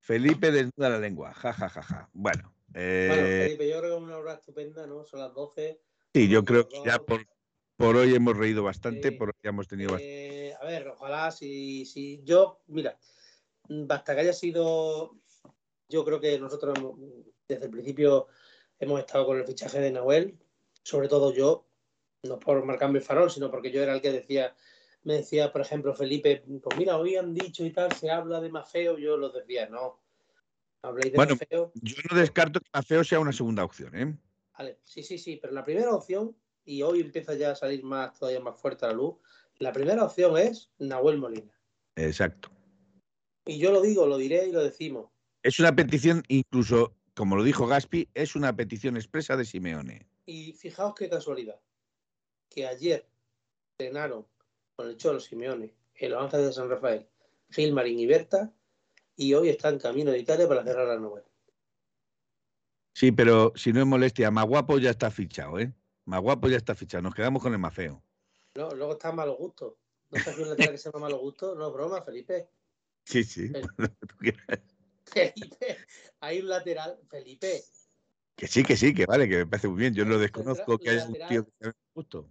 Felipe desnuda la lengua. Ja, ja, ja, ja. Bueno, bueno, eh, Felipe, yo creo que es una hora estupenda, ¿no? Son las 12. Sí, yo creo que ya por, por hoy hemos reído bastante, por hoy hemos tenido bastante. A ver, ojalá si, si yo, mira, basta que haya sido, yo creo que nosotros desde el principio hemos estado con el fichaje de Nahuel, sobre todo yo, no por marcarme el farol, sino porque yo era el que decía, me decía, por ejemplo, Felipe, pues mira, hoy han dicho y tal, se habla de más feo, yo lo decía, no, bueno, yo no descarto que Mafeo sea una segunda opción, ¿eh? Vale, sí, sí, sí, pero la primera opción, y hoy empieza ya a salir más, todavía más fuerte a la luz, la primera opción es Nahuel Molina. Exacto. Y yo lo digo, lo diré y lo decimos. Es una petición, incluso, como lo dijo Gaspi, es una petición expresa de Simeone. Y fijaos qué casualidad, que ayer entrenaron con el Cholo Simeone en los Ángeles de San Rafael, Gilmarín y Berta, y hoy está en camino de Italia para cerrar la novela. Sí, pero si no es molestia, más guapo ya está fichado, ¿eh? Más guapo ya está fichado. Nos quedamos con el más feo. No, luego está malo gusto. ¿No está aquí un lateral que se llama malo gusto? No, broma, Felipe. Sí, sí. Felipe, hay un lateral, Felipe. Que sí, que sí, que vale, que me parece muy bien. Yo no desconozco que haya un tío que sea gusto.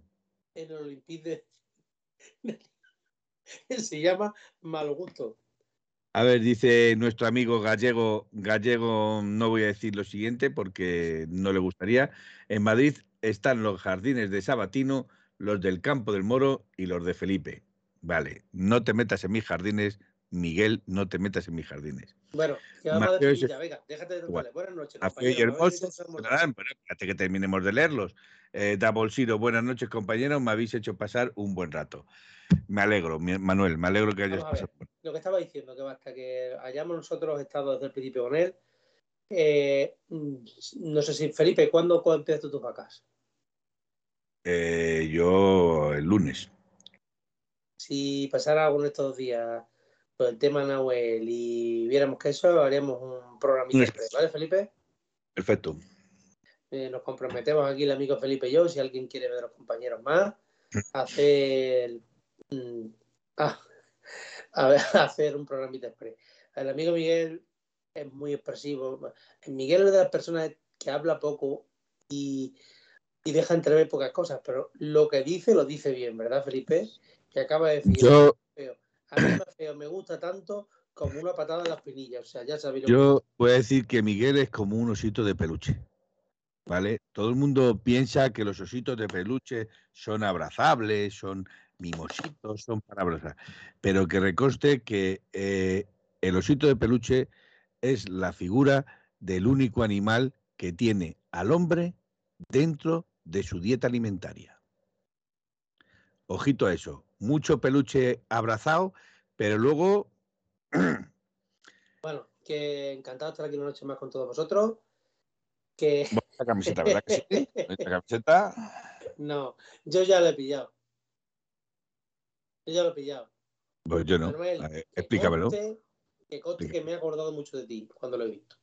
En el Olympique se llama mal gusto. A ver, dice nuestro amigo gallego, gallego, no voy a decir lo siguiente porque no le gustaría. En Madrid están los jardines de Sabatino, los del Campo del Moro y los de Felipe. Vale, no te metas en mis jardines, Miguel, no te metas en mis jardines. Bueno, que vamos a decir ya, venga, déjate de vale. Buenas noches. Compañero, espérate que terminemos de leerlos. Eh, da Bolsiro, buenas noches, compañeros, me habéis hecho pasar un buen rato. Me alegro, Manuel, me alegro que hayas pasado. Lo que estaba diciendo, que basta que hayamos nosotros estado desde el principio con él. Eh, no sé si, Felipe, ¿cuándo empiezas tus vacas? Eh, yo el lunes. Si pasara alguno de estos días por el tema Nahuel y viéramos que eso, haríamos un programa ¿vale, Felipe? Perfecto. Eh, nos comprometemos aquí el amigo Felipe y yo, si alguien quiere ver a los compañeros más, mm. hacer Mm, ah, a, ver, hacer un programita express. El amigo Miguel es muy expresivo. Miguel es de las personas que habla poco y, y deja entrever pocas cosas, pero lo que dice lo dice bien, ¿verdad, Felipe? Que acaba de decir. Yo... A mí feo, me gusta tanto como una patada en las pinillas. O sea, ya sabéis. Yo voy a decir que Miguel es como un osito de peluche. ¿Vale? Todo el mundo piensa que los ositos de peluche son abrazables, son mimositos, son palabras, pero que reconste que eh, el osito de peluche es la figura del único animal que tiene al hombre dentro de su dieta alimentaria. Ojito a eso, mucho peluche abrazado, pero luego... Bueno, que encantado de estar aquí una noche más con todos vosotros. Que... Esta camiseta, ¿verdad que sí? Esta camiseta... No, yo ya la he pillado. Yo ya lo he pillado. Pues yo no. explícamelo. que, que me he acordado mucho de ti cuando lo he visto.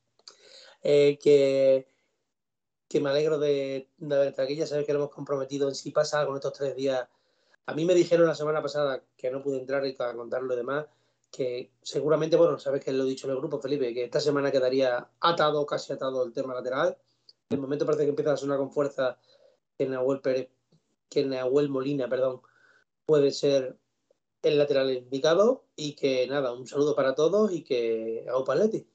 Eh, que, que me alegro de, de haber estado aquí. Ya sabes que lo hemos comprometido en si pasa algo en estos tres días. A mí me dijeron la semana pasada que no pude entrar y contar lo demás, que seguramente, bueno, sabes que lo he dicho en el grupo, Felipe, que esta semana quedaría atado, casi atado el tema lateral. De momento parece que empieza a sonar con fuerza que Nahuel Pérez, que Nahuel Molina, perdón, puede ser el lateral indicado y que nada, un saludo para todos y que a Opaletti.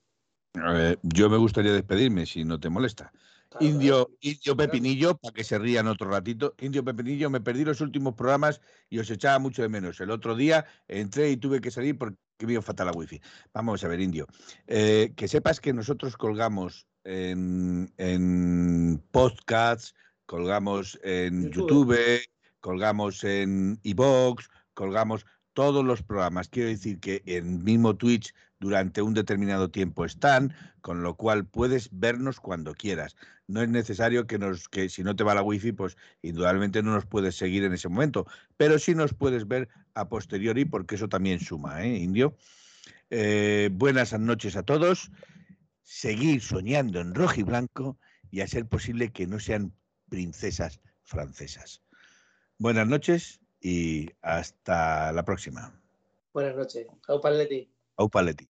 yo me gustaría despedirme, si no te molesta. Indio, Indio Pepinillo, para que se rían otro ratito. Indio Pepinillo, me perdí los últimos programas y os echaba mucho de menos. El otro día entré y tuve que salir porque me iba fatal la wifi. Vamos a ver, Indio. Eh, que sepas que nosotros colgamos en, en podcasts, colgamos en YouTube, colgamos en iVoox, colgamos todos los programas. Quiero decir que en mismo Twitch durante un determinado tiempo están, con lo cual puedes vernos cuando quieras. No es necesario que nos, que si no te va la wifi, pues indudablemente no nos puedes seguir en ese momento, pero sí nos puedes ver a posteriori porque eso también suma, ¿eh, Indio? Eh, buenas noches a todos. Seguir soñando en rojo y blanco y a ser posible que no sean princesas francesas. Buenas noches y hasta la próxima. Buenas noches. Au Paletti. Au Paletti.